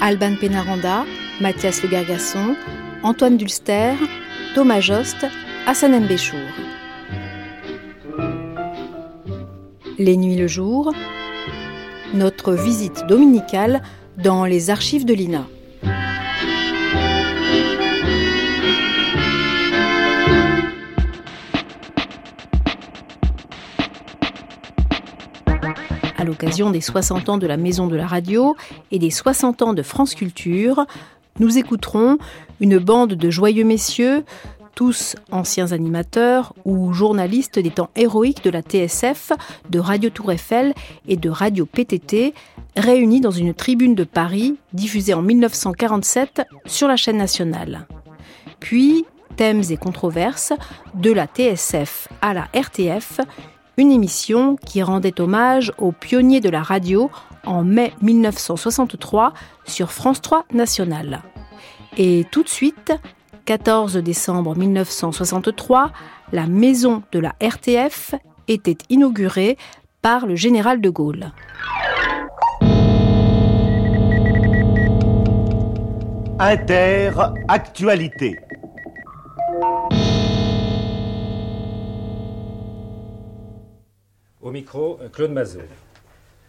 Alban Pénaranda, Mathias Le Gargasson, Antoine Dulster, Thomas Jost, Hassan Béchour. Les nuits le jour, notre visite dominicale dans les archives de l'INA. L'occasion des 60 ans de la Maison de la Radio et des 60 ans de France Culture, nous écouterons une bande de joyeux messieurs, tous anciens animateurs ou journalistes des temps héroïques de la TSF, de Radio Tour Eiffel et de Radio PTT, réunis dans une tribune de Paris diffusée en 1947 sur la chaîne nationale. Puis, thèmes et controverses, de la TSF à la RTF, une émission qui rendait hommage aux pionniers de la radio en mai 1963 sur France 3 National. Et tout de suite, 14 décembre 1963, la maison de la RTF était inaugurée par le général de Gaulle. Inter Actualité. Au micro, Claude Mazot.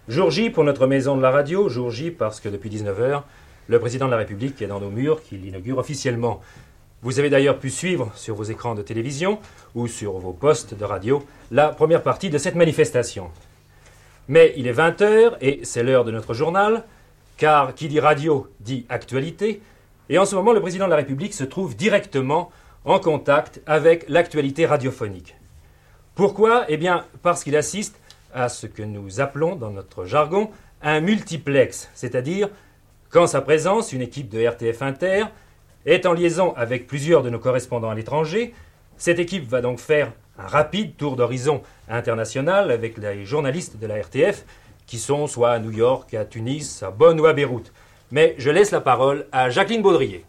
Jour J pour notre maison de la radio, jour J parce que depuis 19h, le président de la République est dans nos murs qu'il inaugure officiellement. Vous avez d'ailleurs pu suivre sur vos écrans de télévision ou sur vos postes de radio la première partie de cette manifestation. Mais il est 20h et c'est l'heure de notre journal, car qui dit radio dit actualité, et en ce moment le président de la République se trouve directement en contact avec l'actualité radiophonique. Pourquoi? Eh bien parce qu'il assiste à ce que nous appelons dans notre jargon un multiplex, c'est-à-dire qu'en sa présence, une équipe de RTF Inter est en liaison avec plusieurs de nos correspondants à l'étranger. Cette équipe va donc faire un rapide tour d'horizon international avec les journalistes de la RTF qui sont soit à New York, à Tunis, à Bonn ou à Beyrouth. Mais je laisse la parole à Jacqueline Baudrier.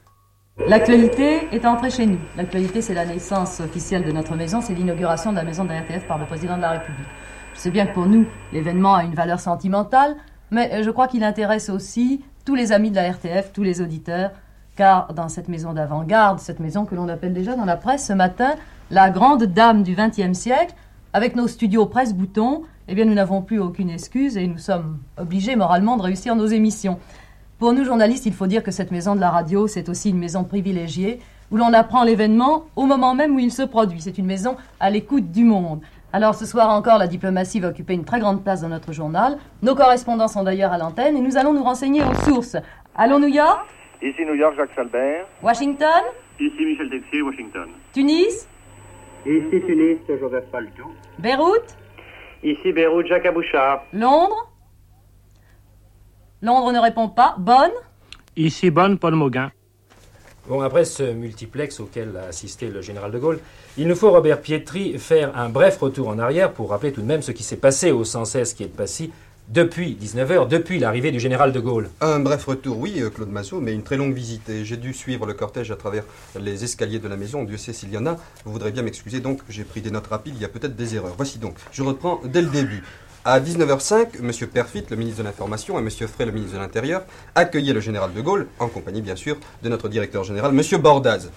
L'actualité est entrée chez nous. L'actualité, c'est la naissance officielle de notre maison, c'est l'inauguration de la maison de la RTF par le président de la République. Je sais bien que pour nous, l'événement a une valeur sentimentale, mais je crois qu'il intéresse aussi tous les amis de la RTF, tous les auditeurs, car dans cette maison d'avant-garde, cette maison que l'on appelle déjà dans la presse ce matin, la grande dame du XXe siècle, avec nos studios presse-boutons, eh bien nous n'avons plus aucune excuse et nous sommes obligés moralement de réussir nos émissions. Pour nous journalistes, il faut dire que cette maison de la radio, c'est aussi une maison privilégiée où l'on apprend l'événement au moment même où il se produit. C'est une maison à l'écoute du monde. Alors ce soir encore, la diplomatie va occuper une très grande place dans notre journal. Nos correspondants sont d'ailleurs à l'antenne et nous allons nous renseigner aux sources. Allons New York? Ici New York, Jacques Salbert. Washington? Ici Michel Texier, Washington. Tunis? Ici Tunis, Joseph Paltou. Beyrouth? Ici Beyrouth, Jacques Abouchard. Londres? Londres ne répond pas. Bonn Ici Bonne, Paul Mauguin. Bon, après ce multiplex auquel a assisté le général de Gaulle, il nous faut, Robert Pietri, faire un bref retour en arrière pour rappeler tout de même ce qui s'est passé au 116 qui est passé depuis 19h, depuis l'arrivée du général de Gaulle. Un bref retour, oui, euh, Claude Massot, mais une très longue visite. Et j'ai dû suivre le cortège à travers les escaliers de la maison. Dieu sait s'il y en a. Vous voudrez bien m'excuser, donc j'ai pris des notes rapides. Il y a peut-être des erreurs. Voici donc, je reprends dès le début. À 19h05, M. Perfit, le ministre de l'Information, et M. Frey, le ministre de l'Intérieur, accueillaient le général de Gaulle, en compagnie bien sûr de notre directeur général, M. Bordaz.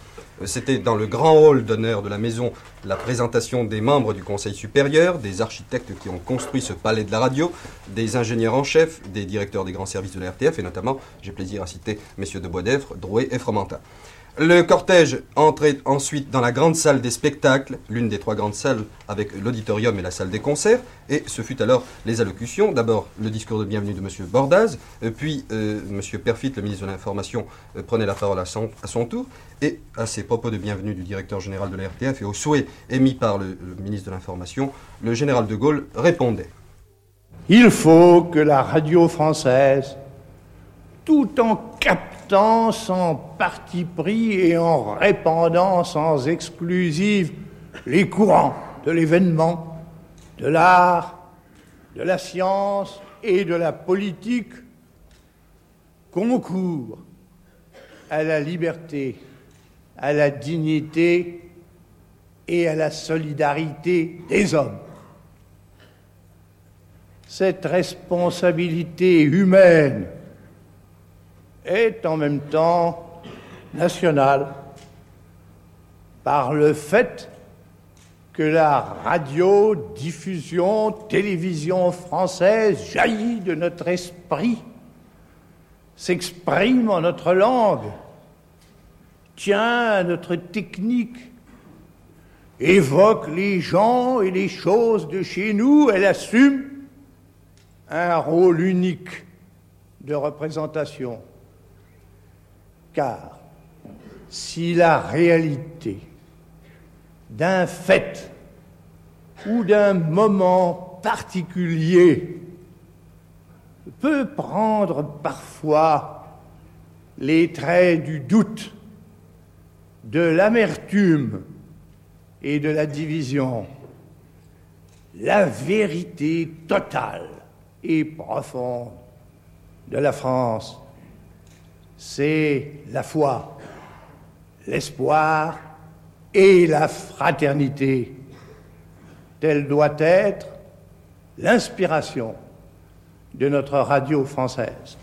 C'était dans le grand hall d'honneur de la maison la présentation des membres du Conseil supérieur, des architectes qui ont construit ce palais de la radio, des ingénieurs en chef, des directeurs des grands services de la RTF, et notamment, j'ai plaisir à citer M. de Boisdèvre, Drouet et Fromentin. Le cortège entrait ensuite dans la grande salle des spectacles, l'une des trois grandes salles avec l'auditorium et la salle des concerts, et ce fut alors les allocutions. D'abord le discours de bienvenue de M. Bordaz, euh, puis euh, M. Perfit, le ministre de l'Information, euh, prenait la parole à son, tour, et à ces propos de bienvenue du directeur général de la RTF et au souhait émis par le, le ministre de l'Information, le général de Gaulle répondait. Il faut que la radio française tout en captant sans parti pris et en répandant sans exclusive les courants de l'événement, de l'art, de la science et de la politique, concourt à la liberté, à la dignité et à la solidarité des hommes. Cette responsabilité humaine est en même temps nationale par le fait que la radio-diffusion, télévision française jaillit de notre esprit, s'exprime en notre langue, tient à notre technique, évoque les gens et les choses de chez nous, elle assume un rôle unique de représentation. Car si la réalité d'un fait ou d'un moment particulier peut prendre parfois les traits du doute, de l'amertume et de la division, la vérité totale et profonde de la France, c'est la foi, l'espoir et la fraternité. Telle doit être l'inspiration de notre radio française.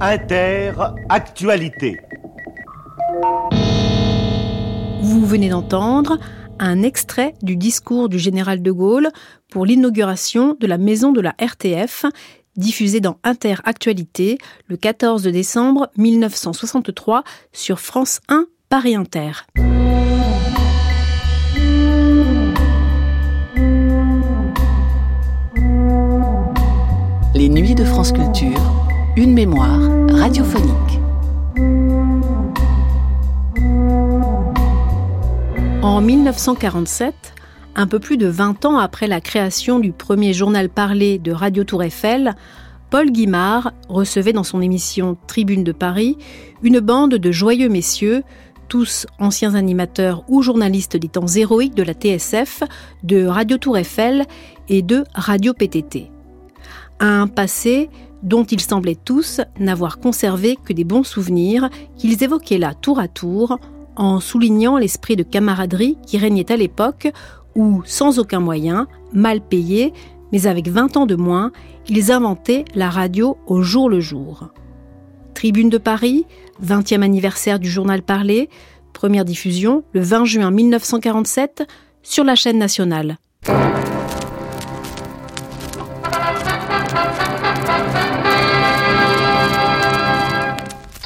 Inter-actualité. Vous venez d'entendre un extrait du discours du général de Gaulle pour l'inauguration de la maison de la RTF, diffusé dans Inter-Actualité le 14 décembre 1963 sur France 1 Paris Inter. Les nuits de France Culture, une mémoire radiophonique. En 1947, un peu plus de 20 ans après la création du premier journal parlé de Radio Tour Eiffel, Paul Guimard recevait dans son émission Tribune de Paris une bande de joyeux messieurs, tous anciens animateurs ou journalistes des temps héroïques de la TSF, de Radio Tour Eiffel et de Radio PTT. Un passé dont ils semblaient tous n'avoir conservé que des bons souvenirs qu'ils évoquaient là tour à tour en soulignant l'esprit de camaraderie qui régnait à l'époque où, sans aucun moyen, mal payés, mais avec 20 ans de moins, ils inventaient la radio au jour le jour. Tribune de Paris, 20e anniversaire du journal parlé, première diffusion le 20 juin 1947 sur la chaîne nationale.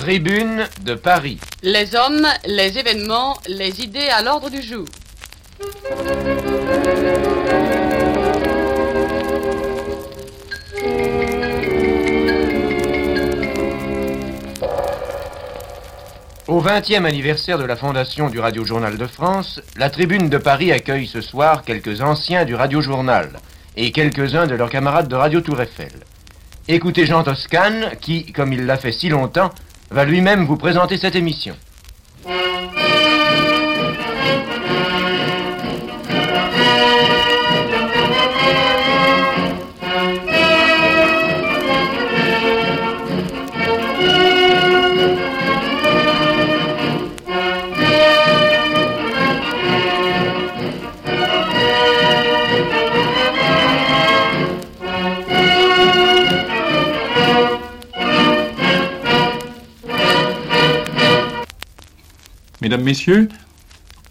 Tribune de Paris. Les hommes, les événements, les idées à l'ordre du jour. Au 20e anniversaire de la fondation du Radio Journal de France, la Tribune de Paris accueille ce soir quelques anciens du Radio Journal et quelques-uns de leurs camarades de Radio Tour Eiffel. Écoutez Jean Toscane qui, comme il l'a fait si longtemps, va lui-même vous présenter cette émission. Mesdames, Messieurs,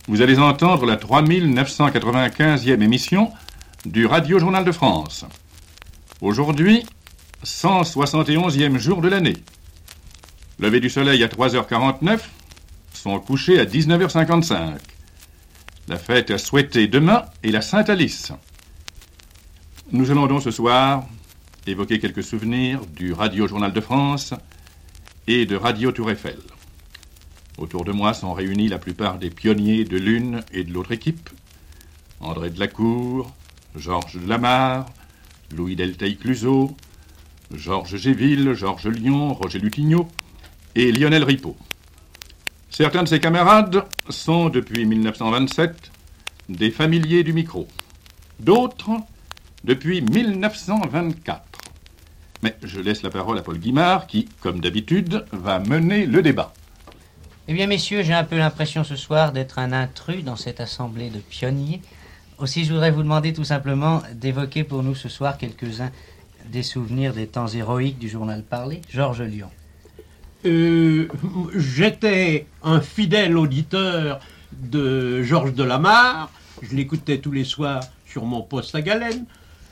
vous allez entendre la 3995e émission du Radio Journal de France. Aujourd'hui, 171e jour de l'année. Levé du soleil à 3h49, son coucher à 19h55. La fête à souhaiter demain est la Sainte-Alice. Nous allons donc ce soir évoquer quelques souvenirs du Radio Journal de France et de Radio Tour Eiffel. Autour de moi sont réunis la plupart des pionniers de l'une et de l'autre équipe. André Delacour, Georges Lamarre, Louis Delteil-Cluseau, Georges Géville, Georges Lyon, Roger Lutigno et Lionel Ripaud. Certains de ses camarades sont, depuis 1927, des familiers du micro. D'autres, depuis 1924. Mais je laisse la parole à Paul Guimard, qui, comme d'habitude, va mener le débat. Eh bien, messieurs, j'ai un peu l'impression ce soir d'être un intrus dans cette assemblée de pionniers. Aussi, je voudrais vous demander tout simplement d'évoquer pour nous ce soir quelques-uns des souvenirs des temps héroïques du journal parlé. Georges Lyon. Euh, J'étais un fidèle auditeur de Georges Delamarre. Je l'écoutais tous les soirs sur mon poste à Galène.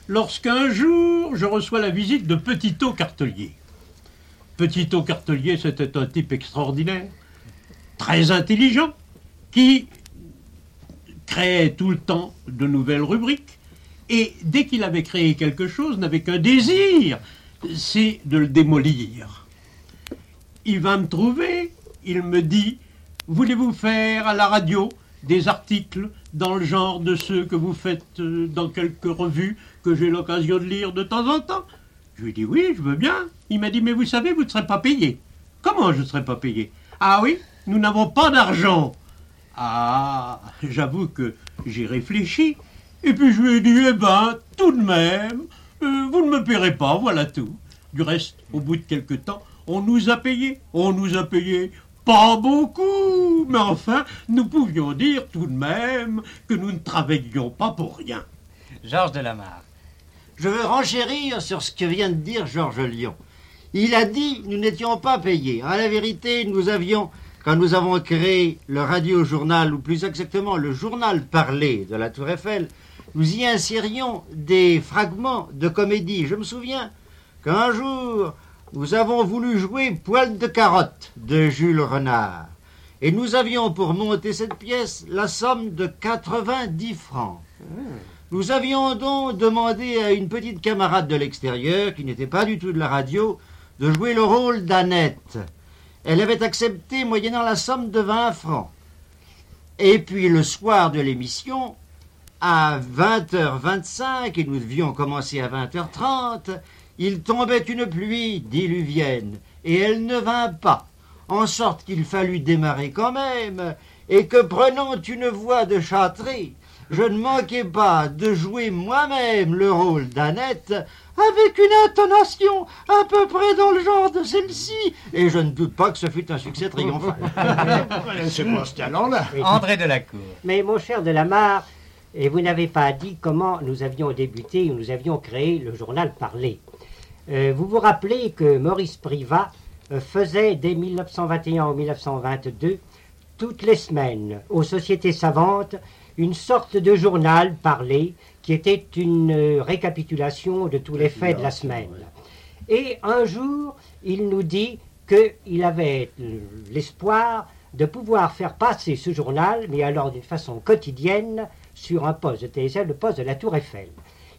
Lorsqu'un jour, je reçois la visite de Petitot Cartelier. Petitot Cartelier, c'était un type extraordinaire, très intelligent, qui créait tout le temps de nouvelles rubriques. Et dès qu'il avait créé quelque chose, n'avait qu'un désir, c'est de le démolir. Il va me trouver, il me dit, voulez-vous faire à la radio des articles dans le genre de ceux que vous faites euh, dans quelques revues que j'ai l'occasion de lire de temps en temps? Je lui dit oui, je veux bien. Il m'a dit mais vous savez, vous ne serez pas payé. Comment je ne serai pas payé Ah oui, nous n'avons pas d'argent. Ah, j'avoue que j'ai réfléchi. Et puis je lui ai dit, eh ben, tout de même, euh, vous ne me paierez pas, voilà tout. Du reste, au bout de quelque temps, on nous a payé. On nous a payé pas beaucoup, mais enfin, nous pouvions dire tout de même que nous ne travaillions pas pour rien. Georges Delamarre. Je veux renchérir sur ce que vient de dire Georges Lyon. Il a dit nous n'étions pas payés. À la vérité, nous avions, quand nous avons créé le radio-journal, ou plus exactement le journal parlé de la Tour Eiffel, nous y insérions des fragments de comédie. Je me souviens qu'un jour, nous avons voulu jouer Poil de carotte de Jules Renard. Et nous avions pour monter cette pièce la somme de 90 francs. Nous avions donc demandé à une petite camarade de l'extérieur, qui n'était pas du tout de la radio, de jouer le rôle d'Annette. Elle avait accepté moyennant la somme de 20 francs. Et puis le soir de l'émission, à 20h25, et nous devions commencer à 20h30, il tombait une pluie diluvienne, et elle ne vint pas, en sorte qu'il fallut démarrer quand même, et que prenant une voix de châtrée, je ne manquais pas de jouer moi-même le rôle d'Annette avec une intonation à peu près dans le genre de celle-ci, et je ne doute pas que ce fut un succès triomphal. C'est quoi ce talent-là André Delacour. Mais mon cher Delamarre, et vous n'avez pas dit comment nous avions débuté ou nous avions créé le journal Parlé. Euh, vous vous rappelez que Maurice Privat euh, faisait dès 1921 ou 1922 toutes les semaines aux sociétés savantes une sorte de journal parlé qui était une euh, récapitulation de tous les faits de la semaine. Et un jour, il nous dit qu'il avait l'espoir de pouvoir faire passer ce journal, mais alors d'une façon quotidienne, sur un poste de TSL, le poste de la Tour Eiffel.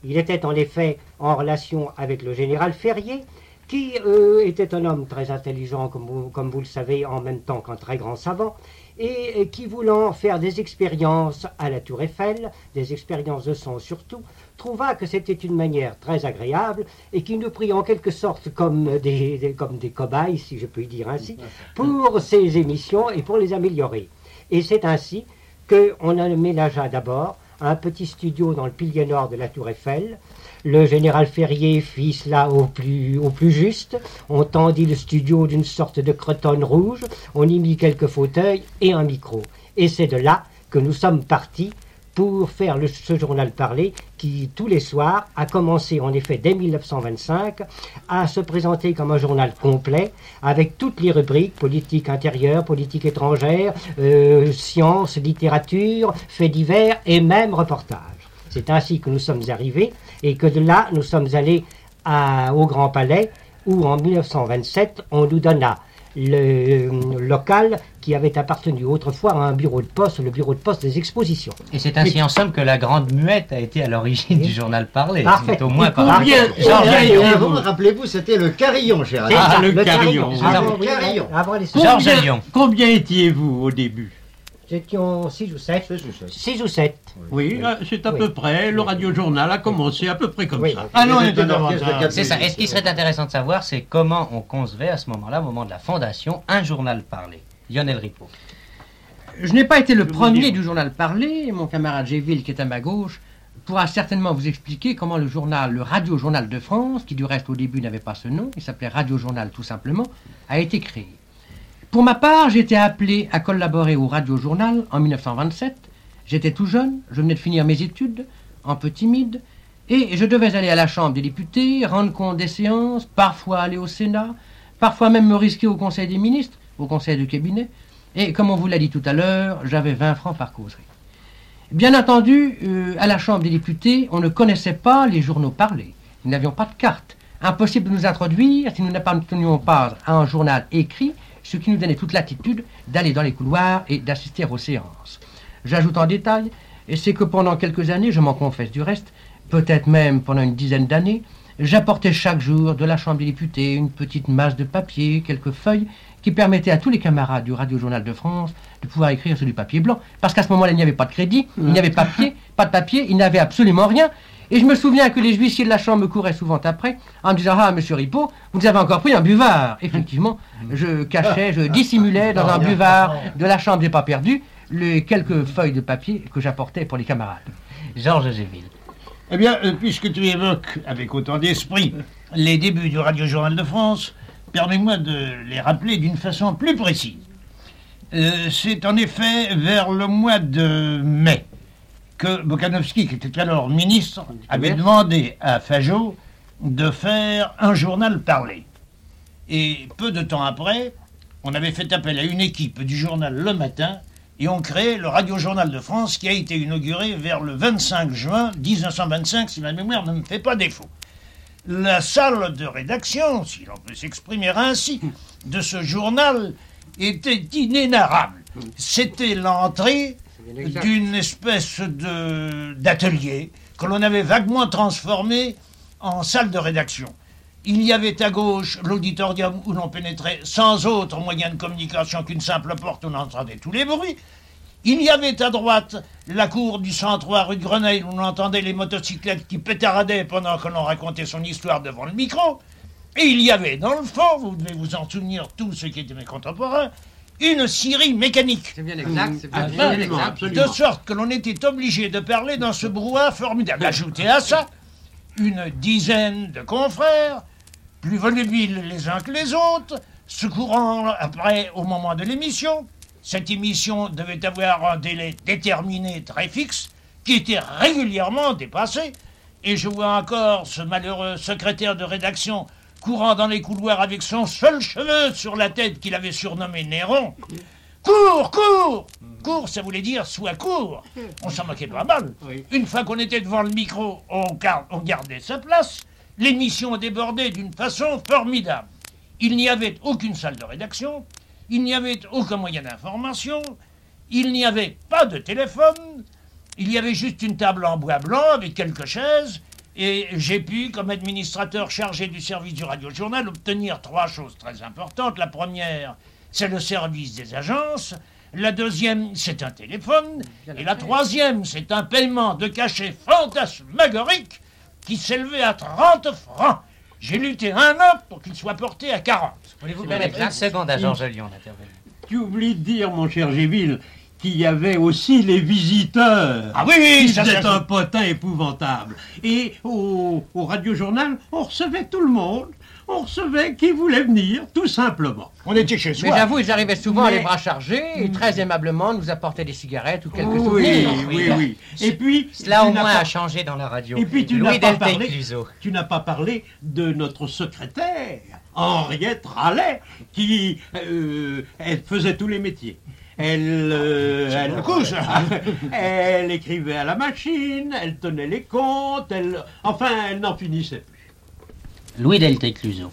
Il était en effet en relation avec le général Ferrier, qui euh, était un homme très intelligent, comme vous, comme vous le savez, en même temps qu'un très grand savant, et, qui, voulant faire des expériences à la Tour Eiffel, des expériences de son surtout, trouva que c'était une manière très agréable et qui nous prit en quelque sorte comme des, comme des cobayes, si je puis dire ainsi, pour ces émissions et pour les améliorer. Et c'est ainsi qu'on aménagea d'abord un petit studio dans le pilier nord de la Tour Eiffel. Le général Ferrier fit cela au plus, juste. On tendit le studio d'une sorte de cretonne rouge, on y mit quelques fauteuils et un micro. Et c'est de là que nous sommes partis pour faire ce journal parlé qui, tous les soirs, a commencé en effet dès 1925 à se présenter comme un journal complet avec toutes les rubriques politique intérieure, politique étrangère, euh, sciences, littérature, faits divers et même reportages. C'est ainsi que nous sommes arrivés et que de là, nous sommes allés à- au Grand Palais où en 1927, on nous donna le euh, local qui avait appartenu autrefois à un bureau de poste, le bureau de poste des expositions. Et c'est ainsi Mais- en somme que la Grande Muette a été à l'origine du journal parlé. Parfait. C'est au moins Et par combien- combien-. Et avant, rappelez-vous, c'était le carillon, cher ami. Ah, le Le carillon. carillon. Avant le carillon. Avant les Georges Combien-. Combien étiez-vous au début? Nous étions 6 ou 7. C'est tout ça. 6 ou 7. Oui, euh, c'est à Oui. peu près. Le radiojournal a commencé à peu près comme Oui. ça. Ah non, était davantage. C'est ça. Et ce qui serait intéressant de savoir, c'est comment on concevait à ce moment-là, au moment de la fondation, un journal parlé. Lionel Ripaud. Je n'ai pas été le Je premier du journal parlé, mon camarade Géville, qui est à ma gauche, pourra certainement vous expliquer comment le journal, le Radio Journal de France, qui du reste au début n'avait pas ce nom, il s'appelait Radio Journal tout simplement, a été créé. Pour ma part, été appelé à collaborer au Radio Journal en 1927. J'étais tout jeune, je venais de finir mes études, un peu timide, et je devais aller à la Chambre des députés, rendre compte des séances, parfois aller au Sénat, parfois même me risquer au Conseil des ministres, au Conseil de cabinet. Et comme on vous l'a dit tout à l'heure, j'avais 20 francs par causerie. Bien entendu, euh, à la Chambre des députés, on ne connaissait pas les journaux parlés. Nous n'avions pas de carte. Impossible de nous introduire si nous n'appartenions pas à un journal écrit, ce qui nous donnait toute l'attitude d'aller dans les couloirs et d'assister aux séances. J'ajoute en détail, et c'est que pendant quelques années, je m'en confesse du reste, peut-être même pendant une dizaine d'années, j'apportais chaque jour de la Chambre des députés une petite masse de papier, quelques feuilles, qui permettaient à tous les camarades du Radio Journal de France de pouvoir écrire sur du papier blanc. Parce qu'à ce moment-là, il n'y avait pas de crédit, il n'y avait pas de papier, pas de papier, il n'y avait absolument rien. Et je me souviens que les huissiers de la Chambre me couraient souvent après en me disant Ah, monsieur Ripaud, vous avez encore pris un buvard. Effectivement, je cachais, je dissimulais dans un buvard de la Chambre des pas perdus les quelques feuilles de papier que j'apportais pour les camarades. Georges Géville. Eh bien, euh, puisque tu évoques avec autant d'esprit les débuts du Radio Journal de France, permets-moi de les rappeler d'une façon plus précise. Euh, C'est en effet vers le mois de mai que Bokanovski, qui était alors ministre, avait demandé à Fajot de faire un journal parlé. Et peu de temps après, on avait fait appel à une équipe du journal Le Matin et on créé le Radio Journal de France qui a été inauguré vers le 25 juin 1925, si ma mémoire ne me fait pas défaut. La salle de rédaction, si l'on peut s'exprimer ainsi, de ce journal était inénarrable. C'était l'entrée d'une espèce d'atelier que l'on avait vaguement transformé en salle de rédaction. Il y avait à gauche l'auditorium où l'on pénétrait sans autre moyen de communication qu'une simple porte où on entendait tous les bruits. Il y avait à droite la cour du 103 rue de Grenelle où on entendait les motocyclettes qui pétaradaient pendant que l'on racontait son histoire devant le micro. Et il y avait dans le fond, vous devez vous en souvenir tous ceux qui étaient mes contemporains, une scierie mécanique. C'est bien exact, c'est bien, Absolument, bien exact. absolument. De sorte que l'on était obligé de parler dans ce brouhaha formidable. Ajoutez à ça une dizaine de confrères, plus volubiles les uns que les autres, secourant après au moment de l'émission. Cette émission devait avoir un délai déterminé très fixe, qui était régulièrement dépassé. Et je vois encore ce malheureux secrétaire de rédaction courant dans les couloirs avec son seul cheveu sur la tête qu'il avait surnommé Néron. Cours, cours Cours, ça voulait dire sois court. On s'en moquait pas mal. Une fois qu'on était devant le micro, on gardait sa place. L'émission débordait d'une façon formidable. Il n'y avait aucune salle de rédaction, il n'y avait aucun moyen d'information, il n'y avait pas de téléphone, il y avait juste une table en bois blanc avec quelques chaises, et j'ai pu, comme administrateur chargé du service du radio-journal, obtenir trois choses très importantes. La première, c'est le service des agences. La deuxième, c'est un téléphone. Et la troisième, c'est un paiement de cachet fantasmagorique qui s'élevait à 30 francs. J'ai lutté un an pour qu'il soit porté à 40. Voulez-vous permettre une seconde à Georges Lyon d'intervenir Tu oublies de dire, mon cher Géville, qu'il y avait aussi les visiteurs. Ah oui, oui, ça, C'était un potin épouvantable. Et au, au radiojournal, on recevait tout le monde. On recevait qui voulait venir, tout simplement. On était chez Mais j'avoue, ils arrivaient souvent Mais- les bras chargés et très aimablement nous apportaient des cigarettes ou quelques Oui, souvenirs. oui, oui. Et puis, Cela au moins pas- a changé dans la radio. Et puis tu n'as pas parlé, Cluzot. tu n'as pas parlé de notre secrétaire, Henriette Rallet, qui euh, elle faisait tous les métiers. Elle, euh, elle, couche. elle écrivait à la machine, elle tenait les comptes, elle, enfin, elle n'en finissait plus. Louis Delteil Cluzot.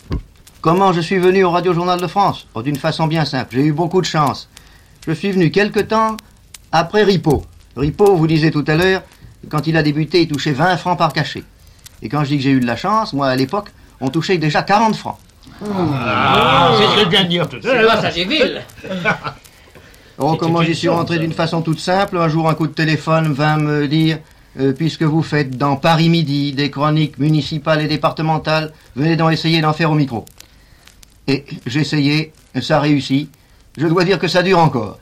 Comment je suis venu au Radio Journal de France? Oh, D'une façon bien simple. J'ai eu beaucoup de chance. Je suis venu quelque temps après Ripo. Ripo, vous disiez tout à l'heure, quand il a débuté, il touchait 20 francs par cachet. Et quand je dis que j'ai eu de la chance, moi à l'époque, on touchait déjà 40 francs. Ah, c'est tout à C'est Oh, comment j'y suis rentré d'une façon toute simple. Un jour, un coup de téléphone vint me dire euh, puisque vous faites dans Paris Midi des chroniques municipales et départementales, venez donc essayer d'en faire au micro. Et j'ai essayé, ça a réussi. Je dois dire que ça dure encore.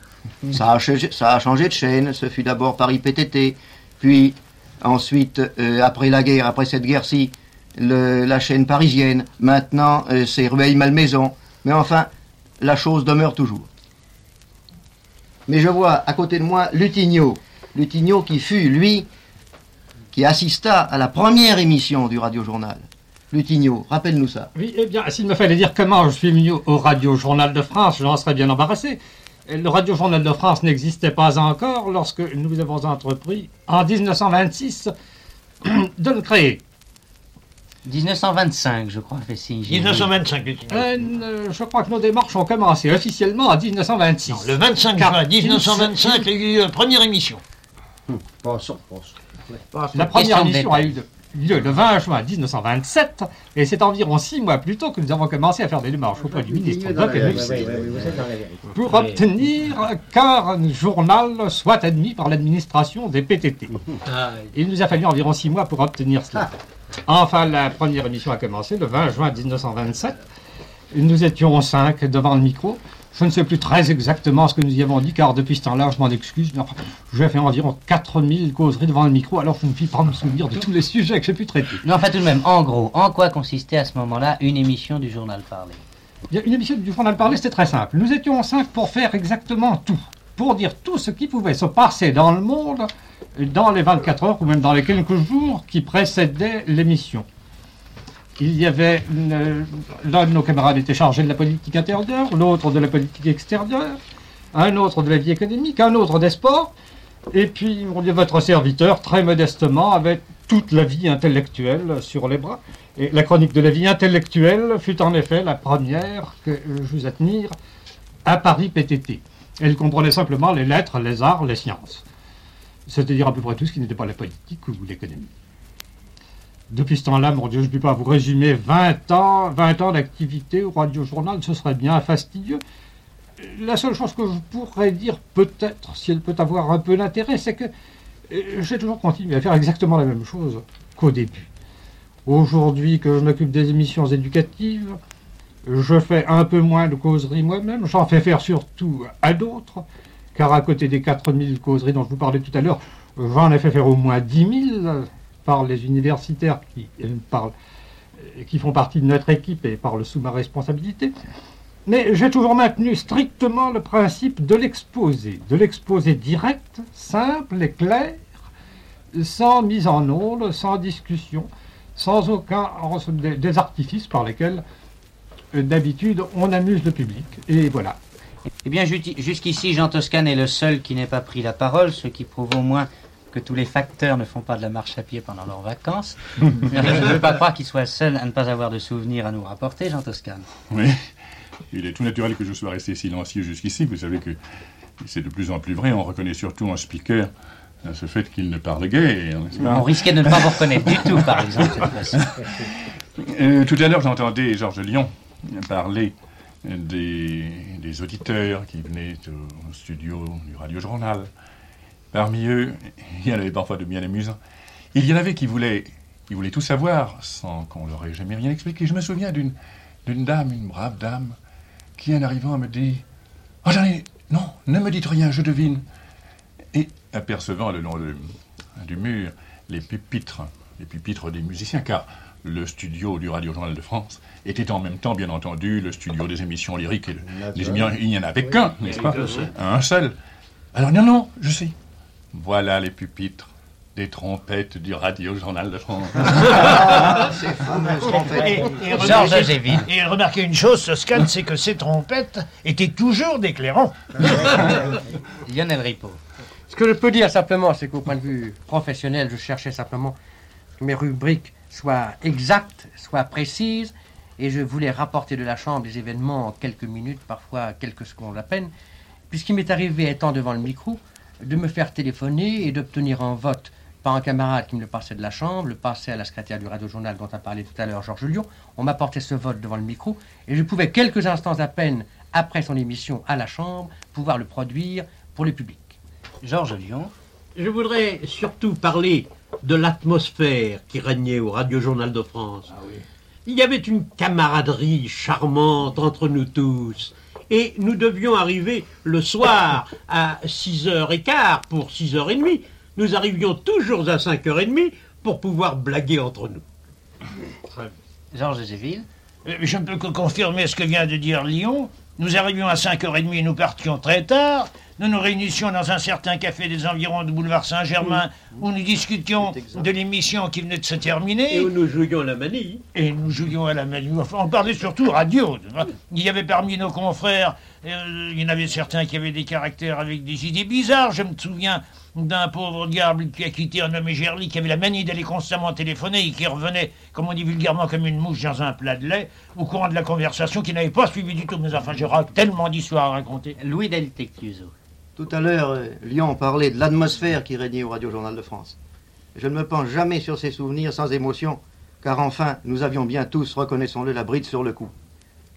Ça a, changé, ça a changé de chaîne. Ce fut d'abord Paris PTT, puis ensuite, euh, après la guerre, après cette guerre-ci, le- la chaîne parisienne. Maintenant, euh, c'est Rueil-Malmaison. Mais enfin, la chose demeure toujours. Mais je vois à côté de moi Lutigno. Lutigno qui fut, lui, qui assista à la première émission du Radio Journal. Lutigno, rappelle-nous ça. Oui, eh bien, s'il me fallait dire comment je suis venu au Radio Journal de France, j'en serais bien embarrassé. Le Radio Journal de France n'existait pas encore lorsque nous avons entrepris, en 1926, de le créer. 1925, je crois, fait signe. 1925, Lutigno. Euh, je crois que nos démarches ont commencé officiellement en 1926. Le 25 Car juin 1925, il y a eu la première émission. Passons, passons. La première émission a eu lieu le 20 juin 1927, et c'est environ six mois plus tôt que nous avons commencé à faire des démarches auprès du ministre de la pour obtenir qu'un journal soit admis par l'administration des PTT. Il nous a fallu environ six mois pour obtenir cela. Enfin, la première émission a commencé le 20 juin 1927. Nous étions cinq devant le micro. Je ne sais plus très exactement ce que nous y avons dit, car depuis ce temps-là, je m'en excuse, j'ai fait environ 4000 causeries devant le micro, alors je ne puis pas me souvenir de tous les sujets que j'ai pu traiter. Mais enfin, tout de même, en gros, en quoi consistait à ce moment-là une émission du journal parlé Une émission du journal parlé, c'était très simple. Nous étions cinq pour faire exactement tout. Pour dire tout ce qui pouvait se passer dans le monde dans les 24 heures ou même dans les quelques jours qui précédaient l'émission. Il y avait euh, l'un de nos camarades était chargé de la politique intérieure, l'autre de la politique extérieure, un autre de la vie économique, un autre des sports, et puis on dit votre serviteur très modestement avait toute la vie intellectuelle sur les bras. Et la chronique de la vie intellectuelle fut en effet la première que je vous tenir à Paris PTT. Elle comprenait simplement les lettres, les arts, les sciences. C'est-à-dire à peu près tout ce qui n'était pas la politique ou l'économie. Depuis ce temps-là, mon Dieu, je ne peux pas vous résumer 20 ans, 20 ans d'activité au Radio Journal, ce serait bien fastidieux. La seule chose que je pourrais dire, peut-être, si elle peut avoir un peu d'intérêt, c'est que euh, j'ai toujours continué à faire exactement la même chose qu'au début. Aujourd'hui que je m'occupe des émissions éducatives, je fais un peu moins de causeries moi-même, j'en fais faire surtout à d'autres, car à côté des 4000 causeries dont je vous parlais tout à l'heure, j'en ai fait faire au moins 10 000 par les universitaires qui, euh, euh, qui font partie de notre équipe et par le sous ma responsabilité. Mais j'ai toujours maintenu strictement le principe de l'exposé, de l'exposé direct, simple et clair, sans mise en onde, sans discussion, sans aucun des, des artifices par lesquels euh, d'habitude on amuse le public. Et voilà. Eh bien, ju- jusqu'ici, Jean Toscane est le seul qui n'ait pas pris la parole, ce qui prouve au moins que tous les facteurs ne font pas de la marche à pied pendant leurs vacances. Je ne veux pas croire qu'il soit seul à ne pas avoir de souvenirs à nous rapporter, Jean Toscane. Oui, il est tout naturel que je sois resté silencieux jusqu'ici. Vous savez que c'est de plus en plus vrai. On reconnaît surtout en speaker à ce fait qu'il ne parle guère. On risquait de ne pas vous reconnaître du tout, par exemple, cette. Euh, tout à l'heure, j'entendais Georges Lyon parler des, auditeurs qui venaient au studio du Radio Journal. Parmi eux, il y en avait parfois de bien amusants. Il y en avait qui voulaient, qui voulaient tout savoir sans qu'on leur ait jamais rien expliqué. Je me souviens d'une, d'une dame, une brave dame, qui en arrivant me dit Oh, j'en ai- Non, ne me dites rien, je devine. Et apercevant le long du mur les pupitres, les pupitres des musiciens, car le studio du Radio Journal de France était en même temps, bien entendu, le studio des émissions lyriques. Et le- les émissions- il n'y en avait qu'un, n'est-ce pas Un seul. Un seul. Alors, non, non, je sais. Voilà les pupitres des trompettes du Radio Journal de France. Ah, ces fameuses trompettes. Et, et Georges et remarquez une chose, Toscane, c'est que ces trompettes étaient toujours des clairons. Lionel Ripo. Ce que je peux dire simplement, c'est qu'au point de vue professionnel, je cherchais simplement mes rubriques soient exactes, soient précises, et je voulais rapporter de la chambre des événements en quelques minutes, parfois quelques secondes à peine, puisqu'il m'est arrivé, étant devant le micro, de me faire téléphoner et d'obtenir un vote par un camarade qui me le passait de la chambre, le passait à la secrétaire du radio-journal dont a parlé tout à l'heure Georges Lyon. On m'apportait ce vote devant le micro et je pouvais, quelques instants à peine après son émission à la chambre, pouvoir le produire pour le public. Georges Lyon. Je voudrais surtout parler de l'atmosphère qui régnait au Radio-Journal de France. Il y avait une camaraderie charmante entre nous tous. Et nous devions arriver le soir à 6h15 pour 6h30. Nous arrivions toujours à 5h30 pour pouvoir blaguer entre nous. Georges Zéville. Euh, Je ne peux que confirmer ce que vient de dire Lyon. Nous arrivions à 5h30 et nous partions très tard. Nous nous réunissions dans un certain café des environs du boulevard Saint-Germain où nous discutions de l'émission qui venait de se terminer. Et où nous jouions à la manille. Et nous jouions à la manille. Enfin, on parlait surtout radio. Il y avait parmi nos confrères, euh, il y en avait certains qui avaient des caractères avec des idées bizarres. Je me souviens d'un pauvre diable qui a quitté un nommé Gerly, qui avait la manie d'aller constamment téléphoner et qui revenait, comme on dit vulgairement, comme une mouche dans un plat de lait, au courant de la conversation, qui n'avait pas suivi du tout. Mais enfin, j'aurai tellement d'histoires à raconter. Louis Del Tectuso. Tout à l'heure, euh, Lyon parlait de l'atmosphère qui régnait au Radio Journal de France. Je ne me penche jamais sur ces souvenirs sans émotion, car enfin, nous avions bien tous, reconnaissons-le, la bride sur le cou.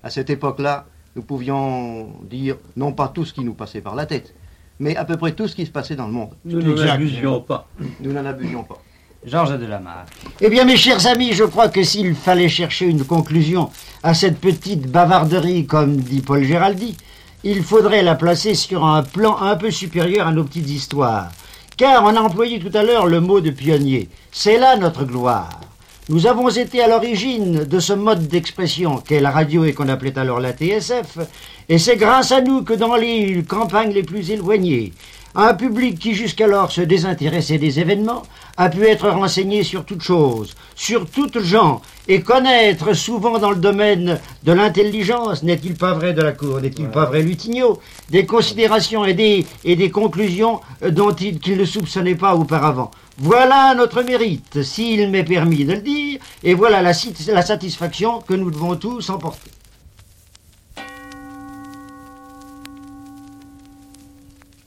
À cette époque-là, nous pouvions dire non pas tout ce qui nous passait par la tête, mais à peu près tout ce qui se passait dans le monde. Nous n'en abusions pas. Nous n'en abusions pas. Georges Delamarre. Eh bien, mes chers amis, je crois que s'il fallait chercher une conclusion à cette petite bavarderie, comme dit Paul Géraldi, il faudrait la placer sur un plan un peu supérieur à nos petites histoires. Car on a employé tout à l'heure le mot de pionnier. C'est là notre gloire. Nous avons été à l'origine de ce mode d'expression qu'est la radio et qu'on appelait alors la TSF, et c'est grâce à nous que dans les campagnes les plus éloignées, un public qui jusqu'alors se désintéressait des événements a pu être renseigné sur toutes choses, sur toutes gens, et connaître souvent dans le domaine de l'intelligence, n'est-il pas vrai de la cour, n'est-il pas vrai Lutigno, des considérations et des, conclusions dont il, ne soupçonnait pas auparavant. Voilà notre mérite, s'il m'est permis de le dire, et voilà la, la satisfaction que nous devons tous emporter.